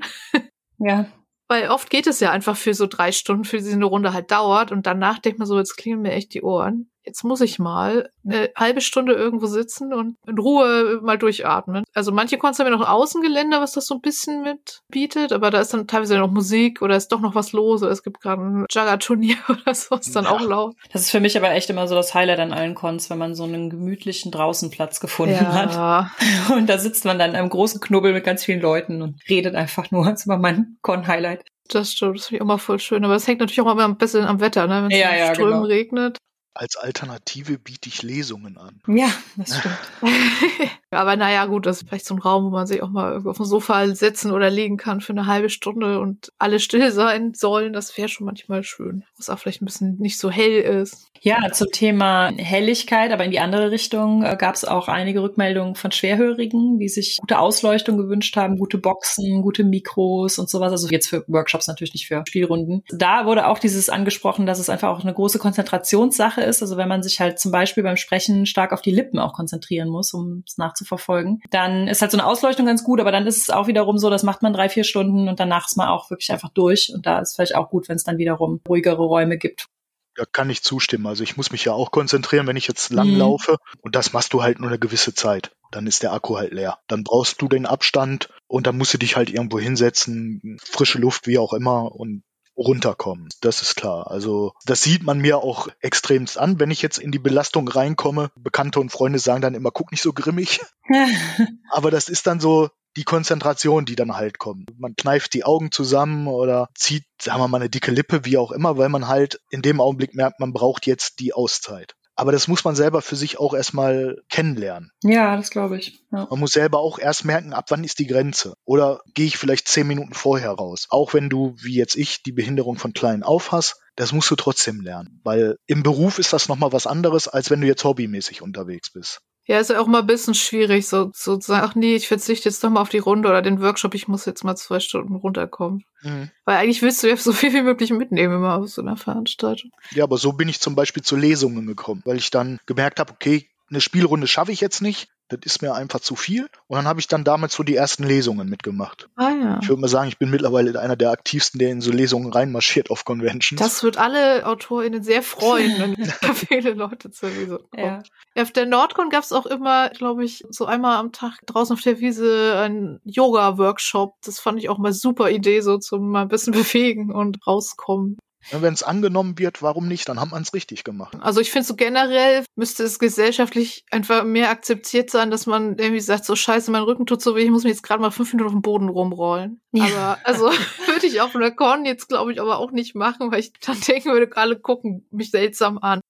Ja, weil oft geht es ja einfach für so drei Stunden, für diese Runde halt dauert und danach denkt man so, jetzt klingeln mir echt die Ohren. Jetzt muss ich mal eine halbe Stunde irgendwo sitzen und in Ruhe mal durchatmen. Also manche Cons haben ja noch Außengelände, was das so ein bisschen mit bietet, aber da ist dann teilweise noch Musik oder ist doch noch was los oder es gibt gerade ein Jagger-Turnier oder so, ist dann ja. auch laut. Das ist für mich aber echt immer so das Highlight an allen Cons, wenn man so einen gemütlichen Draußenplatz gefunden ja. hat. Und da sitzt man dann in einem großen Knubbel mit ganz vielen Leuten und redet einfach nur. Das war mein Con-Highlight. Das stimmt, das finde ich auch mal voll schön. Aber es hängt natürlich auch immer ein bisschen am Wetter, ne? Wenn es ja, ja, Strömen genau. regnet. Als Alternative biete ich Lesungen an. Ja, das stimmt. Aber naja, gut, das ist vielleicht so ein Raum, wo man sich auch mal auf dem Sofa setzen oder liegen kann für eine halbe Stunde und alle still sein sollen. Das wäre schon manchmal schön. Wo es auch vielleicht ein bisschen nicht so hell ist. Ja, zum Thema Helligkeit, aber in die andere Richtung äh, gab es auch einige Rückmeldungen von Schwerhörigen, die sich gute Ausleuchtung gewünscht haben, gute Boxen, gute Mikros und sowas. Also jetzt für Workshops natürlich nicht für Spielrunden. Da wurde auch dieses angesprochen, dass es einfach auch eine große Konzentrationssache ist. Also wenn man sich halt zum Beispiel beim Sprechen stark auf die Lippen auch konzentrieren muss, um es nachzuverfolgen, dann ist halt so eine Ausleuchtung ganz gut, aber dann ist es auch wiederum so, das macht man drei, vier Stunden und danach ist man auch wirklich einfach durch. Und da ist vielleicht auch gut, wenn es dann wiederum ruhigere Räume gibt. Da kann ich zustimmen. Also ich muss mich ja auch konzentrieren, wenn ich jetzt lang mhm. laufe. Und das machst du halt nur eine gewisse Zeit. Dann ist der Akku halt leer. Dann brauchst du den Abstand und dann musst du dich halt irgendwo hinsetzen, frische Luft, wie auch immer. Und runterkommen. Das ist klar. Also das sieht man mir auch extremst an, wenn ich jetzt in die Belastung reinkomme. Bekannte und Freunde sagen dann immer, guck nicht so grimmig. Aber das ist dann so die Konzentration, die dann halt kommt. Man kneift die Augen zusammen oder zieht, sagen wir mal, eine dicke Lippe, wie auch immer, weil man halt in dem Augenblick merkt, man braucht jetzt die Auszeit. Aber das muss man selber für sich auch erstmal kennenlernen. Ja, das glaube ich. Ja. Man muss selber auch erst merken, ab wann ist die Grenze. Oder gehe ich vielleicht zehn Minuten vorher raus. Auch wenn du, wie jetzt ich, die Behinderung von klein auf hast, das musst du trotzdem lernen. Weil im Beruf ist das nochmal was anderes, als wenn du jetzt hobbymäßig unterwegs bist. Ja, ist ja auch mal ein bisschen schwierig, so, so zu sagen, ach nee, ich verzichte jetzt doch mal auf die Runde oder den Workshop, ich muss jetzt mal zwei Stunden runterkommen. Mhm. Weil eigentlich willst du ja so viel wie möglich mitnehmen immer aus so einer Veranstaltung. Ja, aber so bin ich zum Beispiel zu Lesungen gekommen, weil ich dann gemerkt habe, okay, eine Spielrunde schaffe ich jetzt nicht, das ist mir einfach zu viel. Und dann habe ich dann damals so die ersten Lesungen mitgemacht. Ah ja. Ich würde mal sagen, ich bin mittlerweile einer der aktivsten, der in so Lesungen reinmarschiert auf Conventions. Das wird alle AutorInnen sehr freuen, wenn da viele Leute zur Lesung kommen. Ja. Auf der Nordcon gab es auch immer, glaube ich, so einmal am Tag draußen auf der Wiese ein Yoga-Workshop. Das fand ich auch mal super Idee, so zum mal ein bisschen bewegen und rauskommen. Wenn es angenommen wird, warum nicht? Dann hat man es richtig gemacht. Also ich finde so generell müsste es gesellschaftlich einfach mehr akzeptiert sein, dass man irgendwie sagt, so scheiße, mein Rücken tut so weh, ich muss mich jetzt gerade mal fünf Minuten auf dem Boden rumrollen. Ja. Aber also würde ich auf einer Con jetzt, glaube ich, aber auch nicht machen, weil ich dann denken würde, gerade gucken mich seltsam an.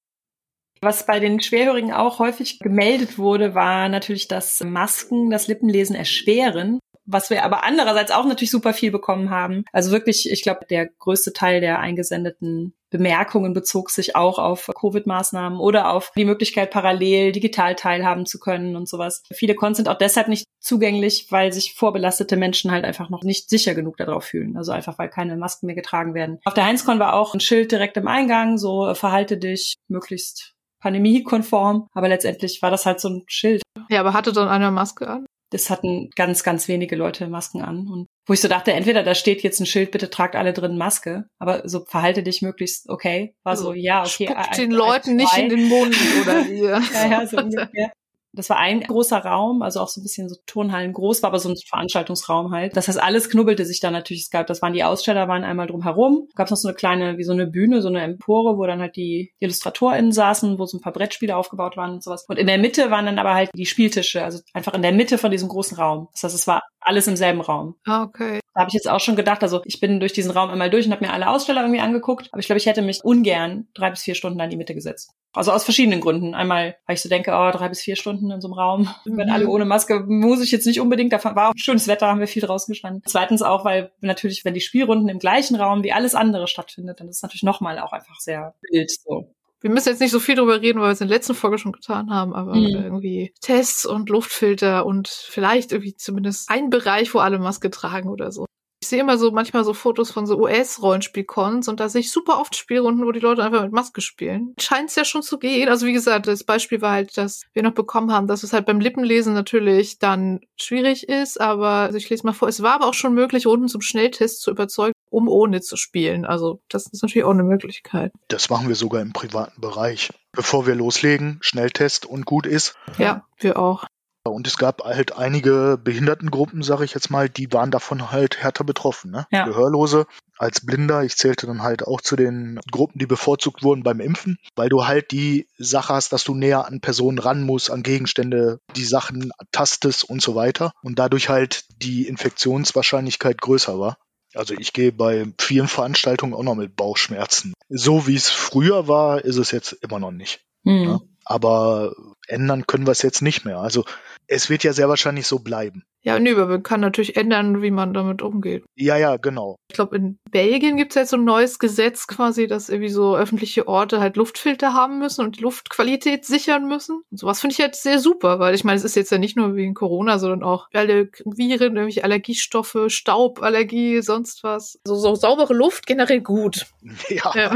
Was bei den Schwerhörigen auch häufig gemeldet wurde, war natürlich, dass Masken das Lippenlesen erschweren was wir aber andererseits auch natürlich super viel bekommen haben. Also wirklich, ich glaube, der größte Teil der eingesendeten Bemerkungen bezog sich auch auf Covid-Maßnahmen oder auf die Möglichkeit, parallel digital teilhaben zu können und sowas. Viele Cons sind auch deshalb nicht zugänglich, weil sich vorbelastete Menschen halt einfach noch nicht sicher genug darauf fühlen. Also einfach, weil keine Masken mehr getragen werden. Auf der Heinzcon war auch ein Schild direkt im Eingang, so verhalte dich möglichst pandemiekonform. Aber letztendlich war das halt so ein Schild. Ja, aber hatte dann eine Maske an? Das hatten ganz, ganz wenige Leute Masken an. Und wo ich so dachte, entweder da steht jetzt ein Schild, bitte tragt alle drin Maske, aber so verhalte dich möglichst okay. War so, ja, okay. Spuckt den Leuten nicht in den Mund oder wie. ja, ja, so ungefähr. Das war ein großer Raum, also auch so ein bisschen so Turnhallen groß, war aber so ein Veranstaltungsraum halt. Das heißt, alles knubbelte sich da natürlich. Es gab, das waren die Aussteller, waren einmal drum herum. Gab es noch so eine kleine, wie so eine Bühne, so eine Empore, wo dann halt die IllustratorInnen saßen, wo so ein paar Brettspiele aufgebaut waren und sowas. Und in der Mitte waren dann aber halt die Spieltische, also einfach in der Mitte von diesem großen Raum. Das heißt, es war alles im selben Raum. Ah, okay. Da habe ich jetzt auch schon gedacht, also ich bin durch diesen Raum einmal durch und habe mir alle Aussteller irgendwie angeguckt, aber ich glaube, ich hätte mich ungern drei bis vier Stunden in die Mitte gesetzt. Also aus verschiedenen Gründen. Einmal, weil ich so denke, oh, drei bis vier Stunden in so einem Raum, mhm. wenn alle ohne Maske, muss ich jetzt nicht unbedingt. Da war auch schönes Wetter, haben wir viel draußen gestanden. Zweitens auch, weil natürlich, wenn die Spielrunden im gleichen Raum wie alles andere stattfindet, dann ist es natürlich nochmal auch einfach sehr wild so. Wir müssen jetzt nicht so viel drüber reden, weil wir es in der letzten Folge schon getan haben, aber mhm. irgendwie Tests und Luftfilter und vielleicht irgendwie zumindest ein Bereich, wo alle Maske tragen oder so. Ich sehe immer so manchmal so Fotos von so US-Rollenspielcons und da sehe ich super oft Spielrunden, wo die Leute einfach mit Maske spielen. Scheint es ja schon zu gehen. Also wie gesagt, das Beispiel war halt, dass wir noch bekommen haben, dass es halt beim Lippenlesen natürlich dann schwierig ist, aber also ich lese mal vor, es war aber auch schon möglich, Runden zum Schnelltest zu überzeugen, um ohne zu spielen. Also das ist natürlich auch eine Möglichkeit. Das machen wir sogar im privaten Bereich. Bevor wir loslegen, Schnelltest und gut ist. Ja, wir auch. Und es gab halt einige Behindertengruppen, sage ich jetzt mal, die waren davon halt härter betroffen. Ne? Ja. Gehörlose als Blinder, ich zählte dann halt auch zu den Gruppen, die bevorzugt wurden beim Impfen, weil du halt die Sache hast, dass du näher an Personen ran musst, an Gegenstände, die Sachen tastest und so weiter. Und dadurch halt die Infektionswahrscheinlichkeit größer war. Also ich gehe bei vielen Veranstaltungen auch noch mit Bauchschmerzen. So wie es früher war, ist es jetzt immer noch nicht. Mhm. Ja? Aber ändern können wir es jetzt nicht mehr. Also es wird ja sehr wahrscheinlich so bleiben. Ja, nö, aber man kann natürlich ändern, wie man damit umgeht. Ja, ja, genau. Ich glaube, in Belgien gibt es jetzt so ein neues Gesetz quasi, dass irgendwie so öffentliche Orte halt Luftfilter haben müssen und die Luftqualität sichern müssen. Und sowas finde ich jetzt sehr super, weil ich meine, es ist jetzt ja nicht nur wegen Corona, sondern auch alle Viren, irgendwelche Allergiestoffe, Stauballergie, sonst was. So, so saubere Luft generell gut. Ja. ja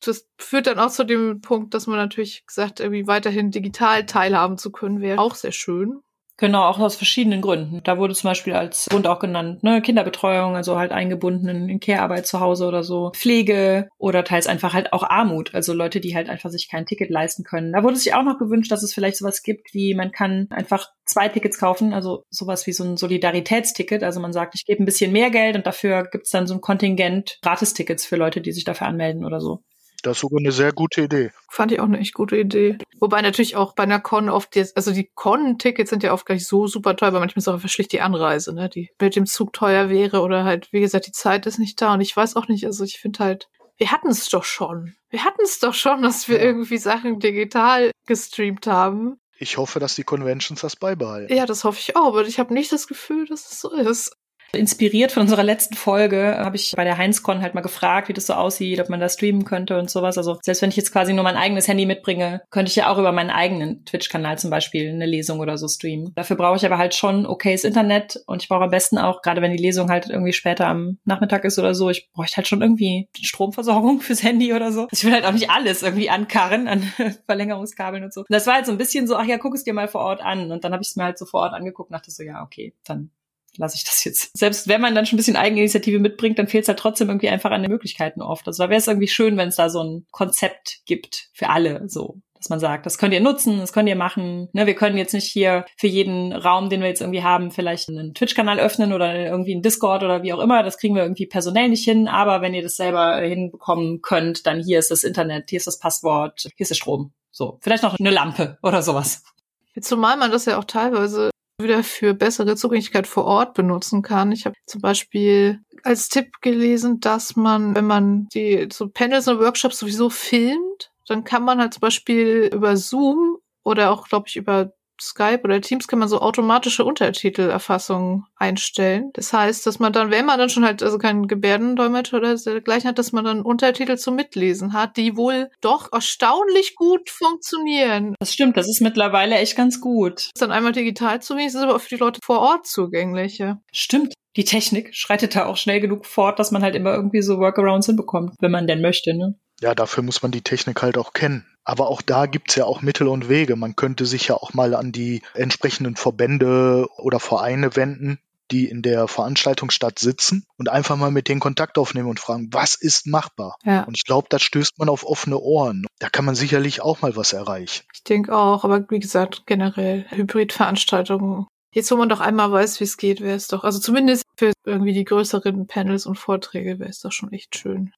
das führt dann auch zu dem Punkt, dass man natürlich gesagt, irgendwie weiterhin digital teilhaben zu können, wäre auch sehr schön. Genau, auch aus verschiedenen Gründen. Da wurde zum Beispiel als Grund auch genannt, ne, Kinderbetreuung, also halt eingebunden in Care-Arbeit zu Hause oder so, Pflege oder teils einfach halt auch Armut, also Leute, die halt einfach sich kein Ticket leisten können. Da wurde sich auch noch gewünscht, dass es vielleicht sowas gibt, wie man kann einfach zwei Tickets kaufen, also sowas wie so ein Solidaritätsticket. Also man sagt, ich gebe ein bisschen mehr Geld und dafür gibt's dann so ein Kontingent Gratistickets für Leute, die sich dafür anmelden oder so. Das ist sogar eine sehr gute Idee. Fand ich auch eine echt gute Idee. Wobei natürlich auch bei einer Con oft, die, also die Con-Tickets sind ja oft gar nicht so super teuer, weil manchmal ist auch einfach schlicht die Anreise, ne, die mit dem Zug teuer wäre oder halt, wie gesagt, die Zeit ist nicht da und ich weiß auch nicht, also ich finde halt, wir hatten es doch schon. Wir hatten es doch schon, dass wir ja. irgendwie Sachen digital gestreamt haben. Ich hoffe, dass die Conventions das beibehalten. Ja, das hoffe ich auch, aber ich habe nicht das Gefühl, dass es so ist. Inspiriert von unserer letzten Folge habe ich bei der Heinzcon halt mal gefragt, wie das so aussieht, ob man da streamen könnte und sowas. Also selbst wenn ich jetzt quasi nur mein eigenes Handy mitbringe, könnte ich ja auch über meinen eigenen Twitch-Kanal zum Beispiel eine Lesung oder so streamen. Dafür brauche ich aber halt schon okayes Internet und ich brauche am besten auch, gerade wenn die Lesung halt irgendwie später am Nachmittag ist oder so, ich bräuchte halt schon irgendwie Stromversorgung fürs Handy oder so. Ich will halt auch nicht alles irgendwie ankarren an Verlängerungskabeln und so. Und das war halt so ein bisschen so, ach ja, guck es dir mal vor Ort an. Und dann habe ich es mir halt so vor Ort angeguckt und dachte so, ja, okay, dann lasse ich das jetzt. Selbst wenn man dann schon ein bisschen Eigeninitiative mitbringt, dann fehlt es halt trotzdem irgendwie einfach an den Möglichkeiten oft. Also da wäre es irgendwie schön, wenn es da so ein Konzept gibt für alle, so dass man sagt, das könnt ihr nutzen, das könnt ihr machen. Ne, wir können jetzt nicht hier für jeden Raum, den wir jetzt irgendwie haben, vielleicht einen Twitch-Kanal öffnen oder irgendwie einen Discord oder wie auch immer. Das kriegen wir irgendwie personell nicht hin. Aber wenn ihr das selber hinbekommen könnt, dann hier ist das Internet, hier ist das Passwort, hier ist der Strom. So, vielleicht noch eine Lampe oder sowas. Zumal man das ja auch teilweise wieder für bessere Zugänglichkeit vor Ort benutzen kann. Ich habe zum Beispiel als Tipp gelesen, dass man, wenn man die so Panels und Workshops sowieso filmt, dann kann man halt zum Beispiel über Zoom oder auch, glaube ich, über Skype oder Teams kann man so automatische Untertitelerfassung einstellen. Das heißt, dass man dann, wenn man dann schon halt also keinen Gebärdendolmetscher oder dergleichen hat, dass man dann Untertitel zum Mitlesen hat, die wohl doch erstaunlich gut funktionieren. Das stimmt, das ist mittlerweile echt ganz gut. Ist dann einmal digital zugänglich, ist aber auch für die Leute vor Ort zugänglich. Ja. Stimmt. Die Technik schreitet da auch schnell genug fort, dass man halt immer irgendwie so Workarounds hinbekommt, wenn man denn möchte, ne? Ja, dafür muss man die Technik halt auch kennen. Aber auch da gibt's ja auch Mittel und Wege. Man könnte sich ja auch mal an die entsprechenden Verbände oder Vereine wenden, die in der Veranstaltungsstadt sitzen und einfach mal mit denen Kontakt aufnehmen und fragen, was ist machbar? Ja. Und ich glaube, da stößt man auf offene Ohren. Da kann man sicherlich auch mal was erreichen. Ich denke auch, aber wie gesagt, generell Hybridveranstaltungen. Jetzt, wo man doch einmal weiß, wie es geht, wäre es doch, also zumindest für irgendwie die größeren Panels und Vorträge wäre es doch schon echt schön.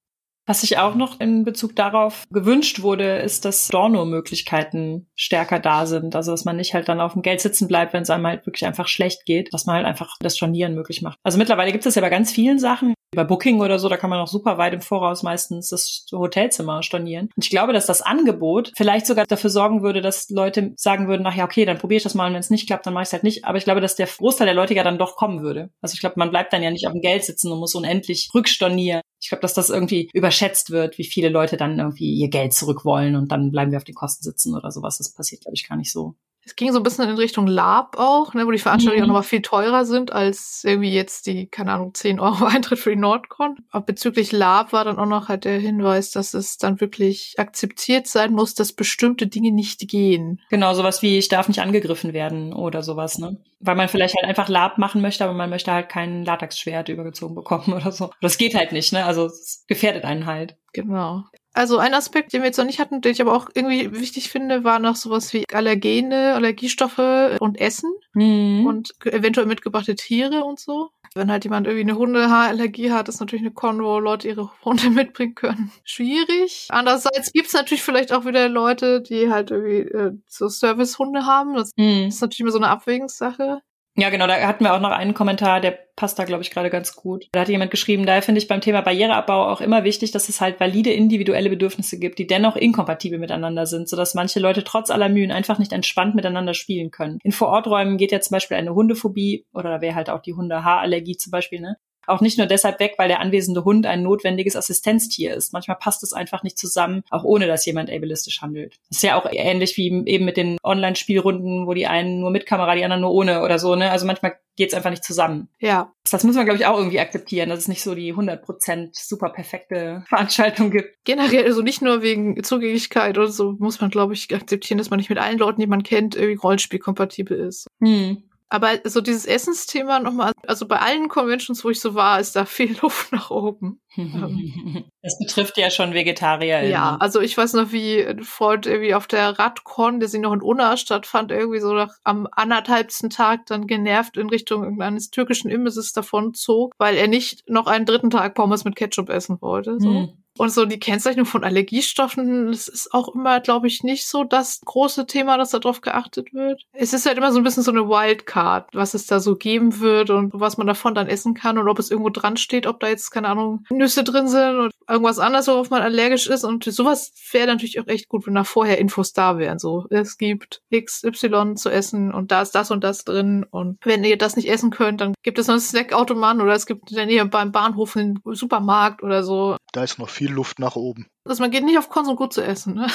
Was sich auch noch in Bezug darauf gewünscht wurde, ist, dass Dorno-Möglichkeiten stärker da sind. Also, dass man nicht halt dann auf dem Geld sitzen bleibt, wenn es einem halt wirklich einfach schlecht geht, dass man halt einfach das Stornieren möglich macht. Also mittlerweile gibt es ja bei ganz vielen Sachen, bei Booking oder so, da kann man auch super weit im Voraus meistens das Hotelzimmer stornieren. Und ich glaube, dass das Angebot vielleicht sogar dafür sorgen würde, dass Leute sagen würden, ach ja, okay, dann probiere ich das mal und wenn es nicht klappt, dann mache ich es halt nicht. Aber ich glaube, dass der Großteil der Leute ja dann doch kommen würde. Also ich glaube, man bleibt dann ja nicht auf dem Geld sitzen und muss unendlich rückstornieren. Ich glaube, dass das irgendwie überschätzt wird, wie viele Leute dann irgendwie ihr Geld zurück wollen und dann bleiben wir auf den Kosten sitzen oder sowas. Das passiert, glaube ich, gar nicht so. Es ging so ein bisschen in Richtung Lab auch, ne, wo die Veranstaltungen mhm. auch nochmal viel teurer sind als irgendwie jetzt die, keine Ahnung, 10 Euro Eintritt für die Nordcon. Aber bezüglich Lab war dann auch noch halt der Hinweis, dass es dann wirklich akzeptiert sein muss, dass bestimmte Dinge nicht gehen. Genau, sowas wie ich darf nicht angegriffen werden oder sowas, ne? Weil man vielleicht halt einfach Lab machen möchte, aber man möchte halt kein Latexschwert übergezogen bekommen oder so. Das geht halt nicht, ne? Also es gefährdet einen halt. Genau. Also ein Aspekt, den wir jetzt noch nicht hatten, den ich aber auch irgendwie wichtig finde, war noch sowas wie Allergene, Allergiestoffe und Essen mhm. und eventuell mitgebrachte Tiere und so. Wenn halt jemand irgendwie eine Hundehaarallergie hat, ist natürlich eine Con, wo Leute ihre Hunde mitbringen können. Schwierig. Andererseits gibt's natürlich vielleicht auch wieder Leute, die halt irgendwie äh, so Servicehunde haben. Das mhm. ist natürlich immer so eine Abwägungssache. Ja, genau, da hatten wir auch noch einen Kommentar, der passt da, glaube ich, gerade ganz gut. Da hat jemand geschrieben, daher finde ich beim Thema Barriereabbau auch immer wichtig, dass es halt valide individuelle Bedürfnisse gibt, die dennoch inkompatibel miteinander sind, sodass manche Leute trotz aller Mühen einfach nicht entspannt miteinander spielen können. In Vororträumen geht ja zum Beispiel eine Hundephobie oder da wäre halt auch die Hundehaarallergie zum Beispiel, ne? Auch nicht nur deshalb weg, weil der anwesende Hund ein notwendiges Assistenztier ist. Manchmal passt es einfach nicht zusammen, auch ohne dass jemand ableistisch handelt. Das ist ja auch ähnlich wie eben mit den Online-Spielrunden, wo die einen nur mit Kamera, die anderen nur ohne oder so. Ne? Also manchmal geht's einfach nicht zusammen. Ja. Das muss man, glaube ich, auch irgendwie akzeptieren, dass es nicht so die 100% super perfekte Veranstaltung gibt. Generell, also nicht nur wegen Zugänglichkeit oder so, muss man, glaube ich, akzeptieren, dass man nicht mit allen Leuten, die man kennt, irgendwie Rollenspielkompatibel ist. Hm. Aber so dieses Essensthema nochmal, also bei allen Conventions, wo ich so war, ist da viel Luft nach oben. Das betrifft ja schon Vegetarier. Ja, also ich weiß noch, wie ein Freund irgendwie auf der Radcon, der sie noch in Unna stattfand, irgendwie so nach am anderthalbsten Tag dann genervt in Richtung irgendeines türkischen Imbisses davon zog, weil er nicht noch einen dritten Tag Pommes mit Ketchup essen wollte. So. Hm. Und so die Kennzeichnung von Allergiestoffen, das ist auch immer, glaube ich, nicht so das große Thema, dass darauf geachtet wird. Es ist halt immer so ein bisschen so eine Wildcard, was es da so geben wird und was man davon dann essen kann und ob es irgendwo dran steht, ob da jetzt, keine Ahnung, Nüsse drin sind und irgendwas anderes, worauf man allergisch ist. Und sowas wäre natürlich auch echt gut, wenn da vorher Infos da wären. So, es gibt XY zu essen und da ist das und das drin. Und wenn ihr das nicht essen könnt, dann gibt es noch einen Snackautomaten oder es gibt in der Nähe beim Bahnhof einen Supermarkt oder so. Da ist noch viel Luft nach oben. Also man geht nicht auf Konsum gut zu essen, ne?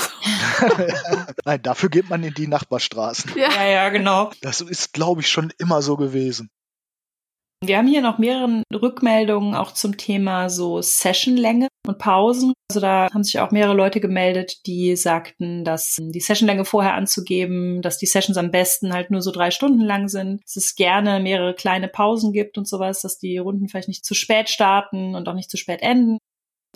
Nein, dafür geht man in die Nachbarstraßen. Ja, ja, ja genau. Das ist, glaube ich, schon immer so gewesen. Wir haben hier noch mehrere Rückmeldungen auch zum Thema so Sessionlänge und Pausen. Also da haben sich auch mehrere Leute gemeldet, die sagten, dass die Sessionlänge vorher anzugeben, dass die Sessions am besten halt nur so drei Stunden lang sind, dass es gerne mehrere kleine Pausen gibt und sowas, dass die Runden vielleicht nicht zu spät starten und auch nicht zu spät enden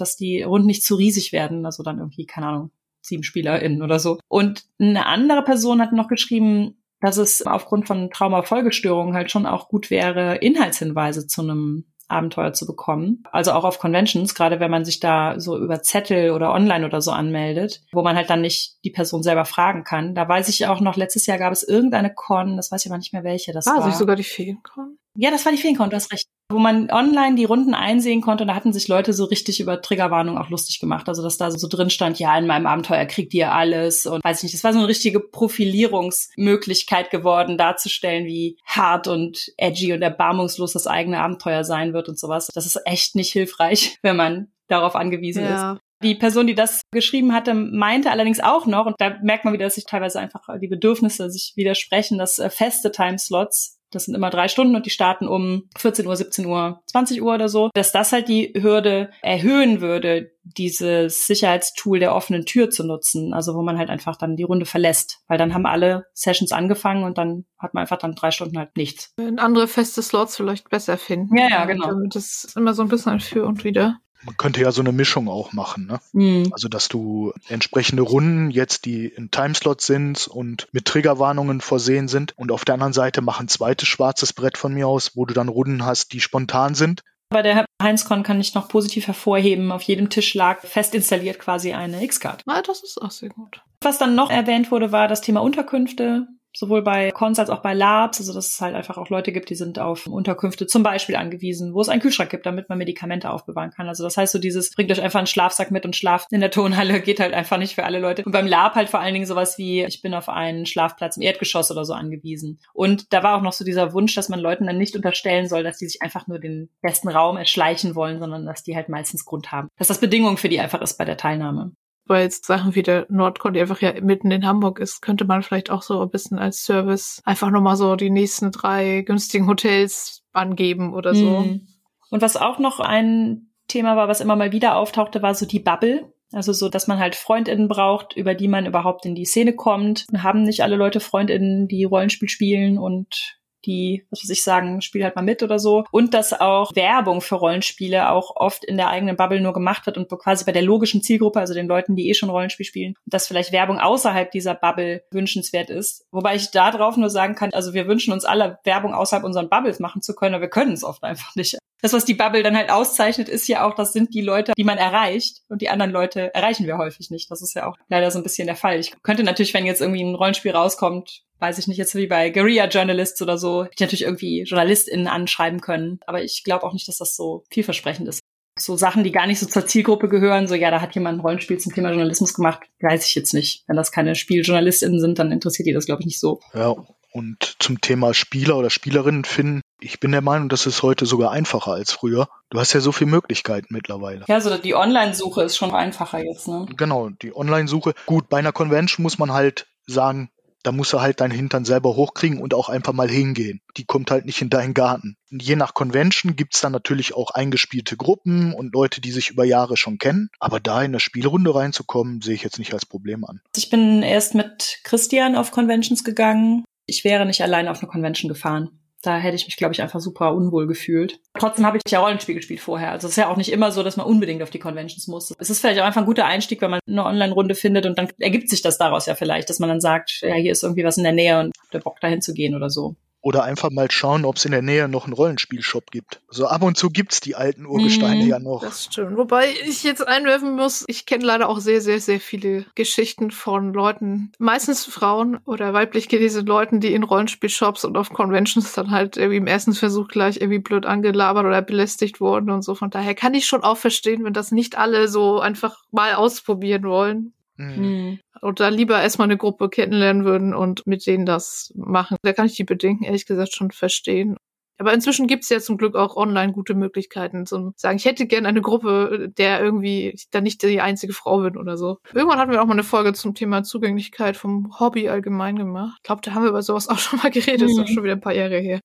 dass die Runden nicht zu riesig werden, also dann irgendwie, keine Ahnung, sieben SpielerInnen oder so. Und eine andere Person hat noch geschrieben, dass es aufgrund von Traumafolgestörungen halt schon auch gut wäre, Inhaltshinweise zu einem Abenteuer zu bekommen. Also auch auf Conventions, gerade wenn man sich da so über Zettel oder online oder so anmeldet, wo man halt dann nicht die Person selber fragen kann. Da weiß ich auch noch, letztes Jahr gab es irgendeine Con, das weiß ich aber nicht mehr welche das war. War sich sogar die Feencon? Ja, das war die Feencon, du hast recht. Wo man online die Runden einsehen konnte und da hatten sich Leute so richtig über Triggerwarnung auch lustig gemacht. Also dass da so drin stand, ja, in meinem Abenteuer kriegt ihr alles und weiß ich nicht. Das war so eine richtige Profilierungsmöglichkeit geworden, darzustellen, wie hart und edgy und erbarmungslos das eigene Abenteuer sein wird und sowas. Das ist echt nicht hilfreich, wenn man darauf angewiesen ja. ist. Die Person, die das geschrieben hatte, meinte allerdings auch noch, und da merkt man wieder, dass sich teilweise einfach die Bedürfnisse sich widersprechen, dass äh, feste Timeslots das sind immer drei Stunden und die starten um 14 Uhr, 17 Uhr, 20 Uhr oder so, dass das halt die Hürde erhöhen würde, dieses Sicherheitstool der offenen Tür zu nutzen, also wo man halt einfach dann die Runde verlässt, weil dann haben alle Sessions angefangen und dann hat man einfach dann drei Stunden halt nichts. Andere feste Slots vielleicht besser finden. Ja, ja, genau. Das ist immer so ein bisschen ein Für und Wider. Man könnte ja so eine Mischung auch machen, ne? Mhm. Also, dass du entsprechende Runden jetzt, die in Timeslot sind und mit Triggerwarnungen versehen sind und auf der anderen Seite mach ein zweites schwarzes Brett von mir aus, wo du dann Runden hast, die spontan sind. Bei der Heinzcon kann ich noch positiv hervorheben, auf jedem Tisch lag fest installiert quasi eine X-Card. Ah, das ist auch sehr gut. Was dann noch erwähnt wurde, war das Thema Unterkünfte sowohl bei Cons als auch bei Labs, also dass es halt einfach auch Leute gibt, die sind auf Unterkünfte zum Beispiel angewiesen, wo es einen Kühlschrank gibt, damit man Medikamente aufbewahren kann. Also das heißt so dieses, bringt euch einfach einen Schlafsack mit und schlaft in der Tonhalle, geht halt einfach nicht für alle Leute. Und beim Lab halt vor allen Dingen sowas wie, ich bin auf einen Schlafplatz im Erdgeschoss oder so angewiesen. Und da war auch noch so dieser Wunsch, dass man Leuten dann nicht unterstellen soll, dass die sich einfach nur den besten Raum erschleichen wollen, sondern dass die halt meistens Grund haben. Dass das Bedingung für die einfach ist bei der Teilnahme. Weil jetzt Sachen wie der Nordcon, die einfach ja mitten in Hamburg ist, könnte man vielleicht auch so ein bisschen als Service einfach nochmal so die nächsten drei günstigen Hotels angeben oder so. Mhm. Und was auch noch ein Thema war, was immer mal wieder auftauchte, war so die Bubble. Also so, dass man halt FreundInnen braucht, über die man überhaupt in die Szene kommt. Haben nicht alle Leute FreundInnen, die Rollenspiel spielen und die, was weiß ich sagen, spiel halt mal mit oder so. Und dass auch Werbung für Rollenspiele auch oft in der eigenen Bubble nur gemacht wird und quasi bei der logischen Zielgruppe, also den Leuten, die eh schon Rollenspiel spielen, dass vielleicht Werbung außerhalb dieser Bubble wünschenswert ist. Wobei ich da drauf nur sagen kann, also wir wünschen uns alle Werbung außerhalb unseren Bubbles machen zu können, aber wir können es oft einfach nicht. Das, was die Bubble dann halt auszeichnet, ist ja auch, das sind die Leute, die man erreicht und die anderen Leute erreichen wir häufig nicht. Das ist ja auch leider so ein bisschen der Fall. Ich könnte natürlich, wenn jetzt irgendwie ein Rollenspiel rauskommt, weiß ich nicht, jetzt wie bei Guerilla Journalists oder so, die natürlich irgendwie JournalistInnen anschreiben können. Aber ich glaube auch nicht, dass das so vielversprechend ist. So Sachen, die gar nicht so zur Zielgruppe gehören, so ja, da hat jemand ein Rollenspiel zum Thema Journalismus gemacht, weiß ich jetzt nicht. Wenn das keine SpieljournalistInnen sind, dann interessiert die das, glaube ich, nicht so. Ja, und zum Thema Spieler oder Spielerinnen finden, ich bin der Meinung, das ist heute sogar einfacher als früher. Du hast ja so viele Möglichkeiten mittlerweile. Ja, so die Online-Suche ist schon einfacher jetzt, ne? Genau, die Online-Suche. Gut, bei einer Convention muss man halt sagen, da musst du halt deinen Hintern selber hochkriegen und auch einfach mal hingehen. Die kommt halt nicht in deinen Garten. Je nach Convention gibt's dann natürlich auch eingespielte Gruppen und Leute, die sich über Jahre schon kennen. Aber da in eine Spielrunde reinzukommen, sehe ich jetzt nicht als Problem an. Ich bin erst mit Christian auf Conventions gegangen. Ich wäre nicht allein auf eine Convention gefahren. Da hätte ich mich, glaube ich, einfach super unwohl gefühlt. Trotzdem habe ich ja Rollenspiel gespielt vorher. Also es ist ja auch nicht immer so, dass man unbedingt auf die Conventions muss. Es ist vielleicht auch einfach ein guter Einstieg, wenn man eine Online-Runde findet und dann ergibt sich das daraus ja vielleicht, dass man dann sagt, ja, hier ist irgendwie was in der Nähe und der Bock dahin zu gehen oder so. Oder einfach mal schauen, ob es in der Nähe noch einen Rollenspielshop gibt. So ab und zu gibt's die alten Urgesteine Mhm, ja noch. Das stimmt. Wobei ich jetzt einwerfen muss, ich kenne leider auch sehr, sehr, sehr viele Geschichten von Leuten, meistens Frauen oder weiblich gelesene Leuten, die in Rollenspielshops und auf Conventions dann halt irgendwie im ersten Versuch gleich irgendwie blöd angelabert oder belästigt wurden und so. Von daher kann ich schon auch verstehen, wenn das nicht alle so einfach mal ausprobieren wollen. Mhm. Hm. Da lieber erstmal eine Gruppe kennenlernen würden und mit denen das machen. Da kann ich die Bedenken ehrlich gesagt schon verstehen. Aber inzwischen gibt's ja zum Glück auch online gute Möglichkeiten zum sagen, ich hätte gern eine Gruppe, der irgendwie da nicht die einzige Frau bin oder so. Irgendwann hatten wir auch mal eine Folge zum Thema Zugänglichkeit vom Hobby allgemein gemacht. Ich glaube, da haben wir über sowas auch schon mal geredet, ist Mhm. auch schon wieder ein paar Jahre her.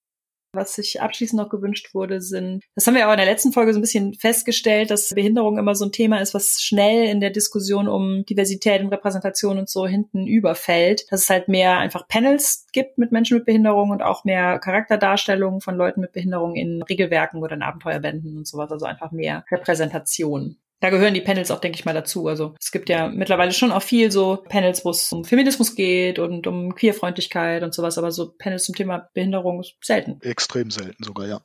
Was sich abschließend noch gewünscht wurde, sind, das haben wir aber in der letzten Folge so ein bisschen festgestellt, dass Behinderung immer so ein Thema ist, was schnell in der Diskussion um Diversität und Repräsentation und so hinten überfällt. Dass es halt mehr einfach Panels gibt mit Menschen mit Behinderung und auch mehr Charakterdarstellungen von Leuten mit Behinderung in Regelwerken oder in Abenteuerbänden und sowas. Also einfach mehr Repräsentation. Da gehören die Panels auch, denke ich mal, dazu. Also es gibt ja mittlerweile schon auch viel so Panels, wo es um Feminismus geht und um Queerfreundlichkeit und sowas, aber so Panels zum Thema Behinderung ist selten. Extrem selten sogar, ja.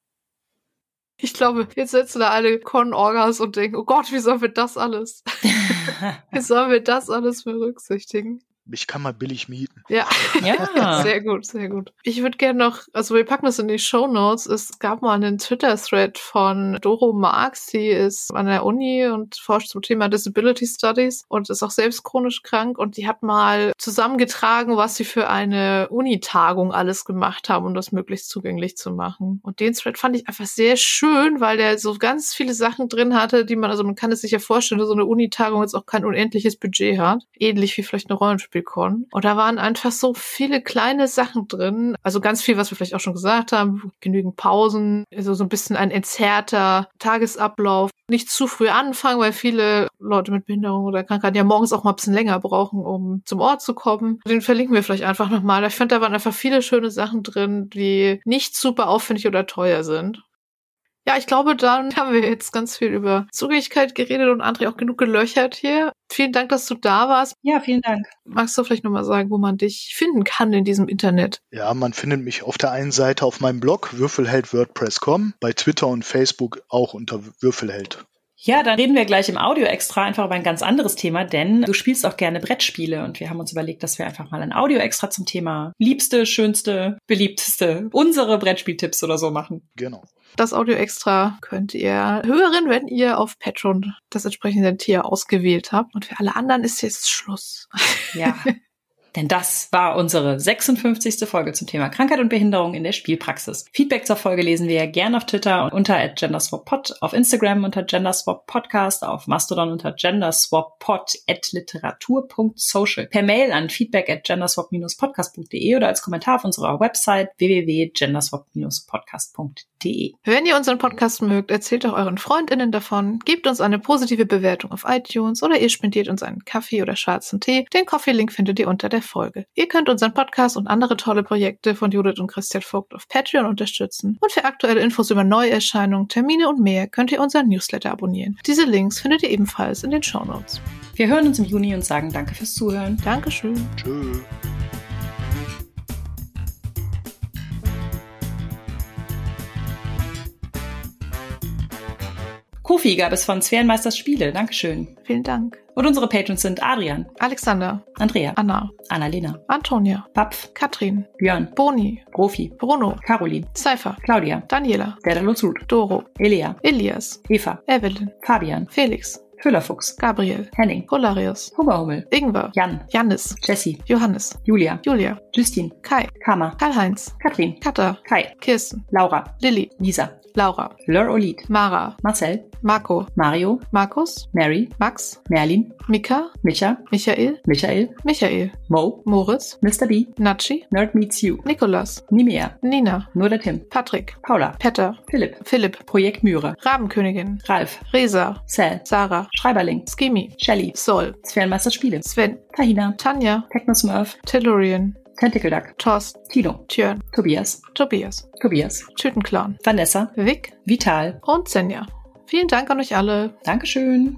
Ich glaube, jetzt sitzen da alle Con-Orgas und denken, oh Gott, wie sollen wir das alles, wie sollen wir das alles berücksichtigen? Ich kann mal billig mieten. Ja. Ja. Sehr gut, sehr gut. Ich würde gerne noch, also wir packen das in die Show Notes. Es gab mal einen Twitter-Thread von Doro Marx, die ist an der Uni und forscht zum Thema Disability Studies und ist auch selbst chronisch krank und die hat mal zusammengetragen, was sie für eine Unitagung alles gemacht haben, um das möglichst zugänglich zu machen. Und den Thread fand ich einfach sehr schön, weil der so ganz viele Sachen drin hatte, die man, also man kann es sich ja vorstellen, dass so eine Unitagung jetzt auch kein unendliches Budget hat. Ähnlich wie vielleicht eine Rollenspielkon. Und da waren einfach so viele kleine Sachen drin. Also ganz viel, was wir vielleicht auch schon gesagt haben. Genügend Pausen, also so ein bisschen ein entzerrter Tagesablauf. Nicht zu früh anfangen, weil viele Leute mit Behinderung oder Krankheit ja morgens auch mal ein bisschen länger brauchen, um zum Ort zu kommen. Den verlinken wir vielleicht einfach nochmal. Ich finde, da waren einfach viele schöne Sachen drin, die nicht super aufwendig oder teuer sind. Ja, ich glaube, dann haben wir jetzt ganz viel über Zugänglichkeit geredet und André auch genug gelöchert hier. Vielen Dank, dass du da warst. Ja, vielen Dank. Magst du vielleicht nochmal sagen, wo man dich finden kann in diesem Internet? Ja, man findet mich auf der einen Seite auf meinem Blog würfelheld.wordpress.com, bei Twitter und Facebook auch unter Würfelheld. Ja, dann reden wir gleich im Audio extra einfach über ein ganz anderes Thema, denn du spielst auch gerne Brettspiele und wir haben uns überlegt, dass wir einfach mal ein Audio extra zum Thema liebste, schönste, beliebteste, unsere Brettspieltipps oder so machen. Genau. Das Audio extra könnt ihr hören, wenn ihr auf Patreon das entsprechende Tier ausgewählt habt. Und für alle anderen ist jetzt Schluss. Ja. Denn das war unsere 56. Folge zum Thema Krankheit und Behinderung in der Spielpraxis. Feedback zur Folge lesen wir gerne auf Twitter unter genderswappod, auf Instagram unter genderswappodcast, auf Mastodon unter genderswappod at literatur.social, per Mail an feedback at genderswap-podcast.de oder als Kommentar auf unserer Website www.genderswap-podcast.de. Wenn ihr unseren Podcast mögt, erzählt doch euren FreundInnen davon, gebt uns eine positive Bewertung auf iTunes oder ihr spendiert uns einen Kaffee oder schwarzen Tee. Den Coffee-Link findet ihr unter der Folge. Ihr könnt unseren Podcast und andere tolle Projekte von Judith und Christian Vogt auf Patreon unterstützen. Und für aktuelle Infos über Neuerscheinungen, Termine und mehr könnt ihr unseren Newsletter abonnieren. Diese Links findet ihr ebenfalls in den Show Notes. Wir hören uns im Juni und sagen danke fürs Zuhören. Dankeschön. Tschö. Kofi gab es von Sphärenmeisters Spiele. Dankeschön. Vielen Dank. Und unsere Patrons sind Adrian, Alexander, Andrea, Anna, Annalena, Antonia, Papf, Katrin, Björn, Boni, Profi, Bruno, Caroline, Cypher, Claudia, Daniela, Daedalus Doro, Elia, Elias, Eva, Evelyn, Fabian, Felix, Füllerfuchs, Gabriel, Henning, Polarius, Hummerhummel, Ingwer, Jan, Jannis, Jessie, Johannes, Julia, Julia, Justine, Kai, Kama, Karl-Heinz, Katrin, Katha, Kai, Kirsten, Laura, Lilly, Lisa, Laura, Fleur Olid, Mara, Marcel, Marco, Mario, Markus, Mary, Max, Merlin, Mika, Micha, Michael, Michael, Michael, Mo, Moritz, Mr. B, Natschi, Nerd Meets You, Nikolas, Nimea, Nina, nur der Tim, Patrick, Paula, Petter, Philipp, Philipp, Projekt Myre, Rabenkönigin, Ralf, Resa, Sal, Sarah, Schreiberling, Skimi, Shelly, Sol, Sphärenmeister Spiele, Sven, Tahina, Tanja, Technosmurf, Tellurian, Tentacle Duck, Torst, Tino, Tjörn, Tobias, Tobias, Tobias, Tütenclown, Vanessa, Vic. Vital. und Senja. Vielen Dank an euch alle. Dankeschön.